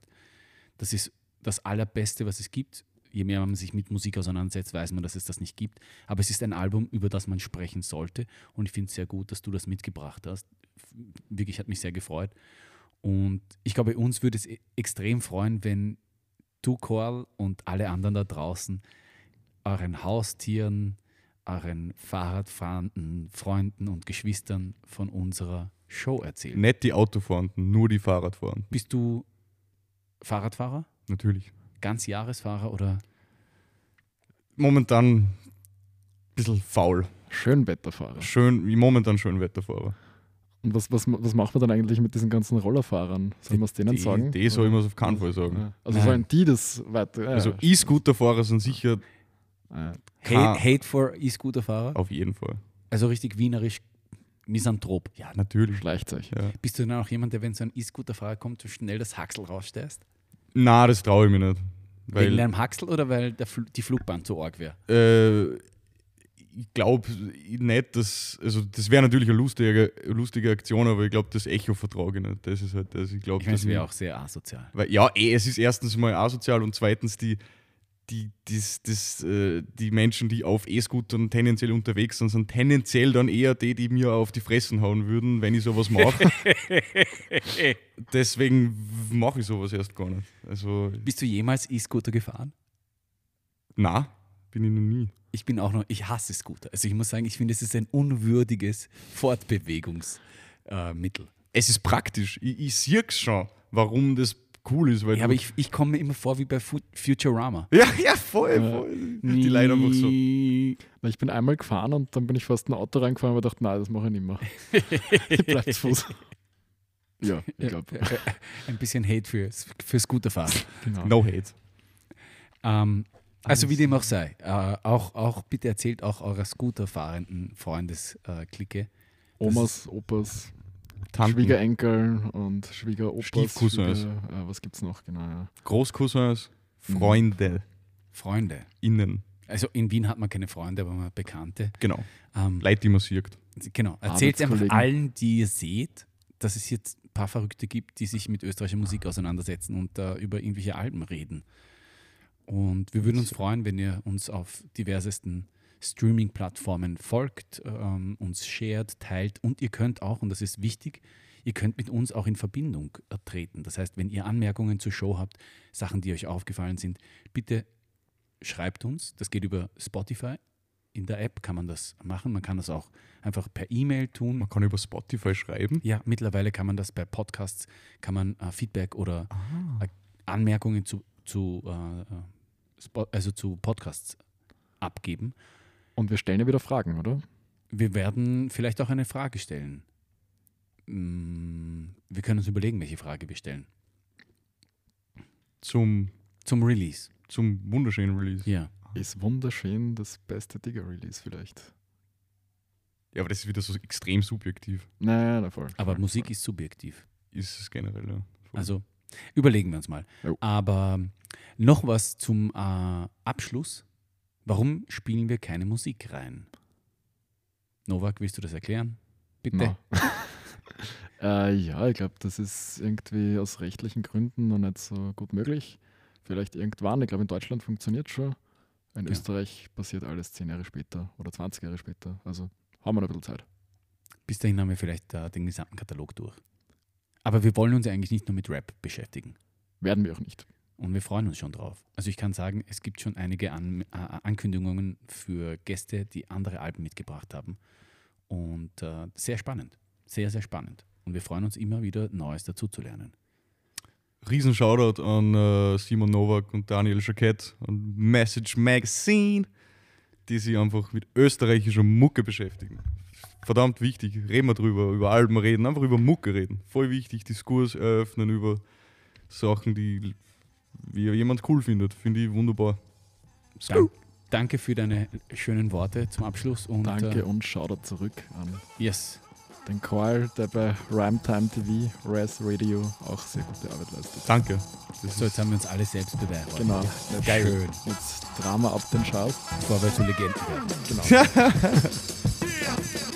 das ist das Allerbeste, was es gibt. Je mehr man sich mit Musik auseinandersetzt, weiß man, dass es das nicht gibt. Aber es ist ein Album, über das man sprechen sollte. Und ich finde es sehr gut, dass du das mitgebracht hast. Wirklich hat mich sehr gefreut. Und ich glaube, uns würde es e- extrem freuen, wenn du, Korl, und alle anderen da draußen euren Haustieren, euren Fahrradfahrenden Freunden und Geschwistern von unserer Show erzählen. nicht die Autofahrenden, nur die Fahrradfahrenden. Bist du Fahrradfahrer? Natürlich. Ganz Jahresfahrer oder Momentan ein bisschen faul. Schönwetterfahrer. Schön, wie momentan schön Wetterfahrer. Und was, was, was macht man dann eigentlich mit diesen ganzen Rollerfahrern? Sollen wir es denen die, sagen? Die soll man auf keinen Fall sagen. Ja. Also Nein. sollen die das weiter. Ja, Also ja. E-Scooter-Fahrer sind sicher Ja. Hate. Hate for E-Scooter-Fahrer? auf jeden Fall. Also richtig wienerisch Misanthrop. Ja, natürlich. Schleicht euch. Ja. Bist du dann auch jemand, der, wenn so ein E-Scooter-Fahrer kommt, so schnell das Haxel rausstellst? Na, das traue ich mir nicht. Wegen Weil deinem Haxel oder weil der Fl die Flugbahn zu arg wäre? äh, ich glaube nicht, dass. Also, das wäre natürlich eine lustige, lustige Aktion, aber ich glaube, das Echo vertrage ich nicht. Das ist halt das. Ich glaube, Ich meine, es wäre auch sehr asozial. Weil, ja, eh, es ist erstens mal asozial und zweitens die, die, das, das, äh, die Menschen, die auf E-Scootern tendenziell unterwegs sind, sind tendenziell dann eher die, die mir auf die Fressen hauen würden, wenn ich sowas mache. Deswegen mache ich sowas erst gar nicht. Also, Bist du jemals E-Scooter gefahren? na, bin ich noch nie. Ich bin auch noch, ich hasse Scooter. Also ich muss sagen, ich finde, es ist ein unwürdiges Fortbewegungsmittel. Äh. Es ist praktisch. Ich, ich sehe schon, warum das cool ist. Weil ja, aber ich, ich komme mir immer vor wie bei Fu Futurama. ja, ja, voll, Ja. voll. Die Leute einfach so. Na, Ich bin einmal gefahren und dann bin ich fast ein Auto reingefahren und dachte, nein, das mache ich nicht mehr. ich bleib zu Fuß. Ja, ich glaube. Ein bisschen Hate für, für Scooterfahren. Genau. No hate. Ähm, also wie dem auch sei, äh, auch, auch bitte erzählt auch eurer Scooterfahrenden Freundesklicke. Omas, Opas, Tanten, Schwiegerenkel und Schwiegeropas. Stiefcousins. Schwieger, äh, was gibt's noch? Genau, ja. Großcousins, Freunde, Freunde. innen. Also in Wien hat man keine Freunde, aber man hat Bekannte. Genau. Ähm, Leute, die man sieht. Genau. Erzählt einfach allen, die ihr seht, dass es jetzt ein paar Verrückte gibt, die sich mit österreichischer Musik auseinandersetzen und da über irgendwelche Alben reden. Und wir würden uns freuen, wenn ihr uns auf diversesten Streaming-Plattformen folgt, ähm, uns shared, teilt und ihr könnt auch, und das ist wichtig, ihr könnt mit uns auch in Verbindung äh, treten. Das heißt, wenn ihr Anmerkungen zur Show habt, Sachen, die euch aufgefallen sind, bitte schreibt uns. Das geht über Spotify. In der App kann man das machen. Man kann das auch einfach per E-Mail tun. Man kann über Spotify schreiben. Ja, mittlerweile kann man das bei Podcasts, kann man äh, Feedback oder äh, Anmerkungen zu, zu, äh, äh, also zu Podcasts abgeben. Und wir stellen ja wieder Fragen, oder? Wir werden vielleicht auch eine Frage stellen. Mm, Wir können uns überlegen, welche Frage wir stellen. Zum, Zum Release. zum wunderschönen Release. Ja. Ist wunderschön das beste Digger-Release vielleicht. Ja, aber das ist wieder so extrem subjektiv. Naja, na voll. Aber voll, Musik voll. ist subjektiv. Ist es generell, ja. Voll. Also überlegen wir uns mal. Jo. Aber noch was zum äh, Abschluss. Warum spielen wir keine Musik rein? Novak, willst du das erklären? Bitte. Äh, ja, ich glaube, das ist irgendwie aus rechtlichen Gründen noch nicht so gut möglich. Vielleicht irgendwann. Ich glaube, in Deutschland funktioniert schon. In Ja. Österreich passiert alles zehn Jahre später oder 20 Jahre später. Also haben wir noch ein bisschen Zeit. Bis dahin haben wir vielleicht äh, den gesamten Katalog durch. Aber wir wollen uns ja eigentlich nicht nur mit Rap beschäftigen. Werden wir auch nicht. Und wir freuen uns schon drauf. Also ich kann sagen, es gibt schon einige An äh, Ankündigungen für Gäste, die andere Alben mitgebracht haben. Und äh, sehr spannend. Sehr, sehr spannend. Und wir freuen uns immer wieder, Neues dazuzulernen. Riesen Shoutout an äh, Simon Nowak und Daniel Jacquet und Message Magazine, die sich einfach mit österreichischer Mucke beschäftigen. Verdammt wichtig. Reden wir drüber, über Alben reden, einfach über Mucke reden. Voll wichtig, Diskurs eröffnen über Sachen, die wie jemand cool findet. Finde ich wunderbar. Dank, danke für deine schönen Worte zum Abschluss. Und, Danke Äh, und Shoutout zurück an yes. den Call, der bei Rhymetime TV, Res Radio auch sehr gute Arbeit leistet. Danke. Das So, jetzt haben wir uns alle selbst beweihräuchert. Genau. Jetzt, Geil. Jetzt Drama ab den. Bevor wir zu Legenden werden. Genau.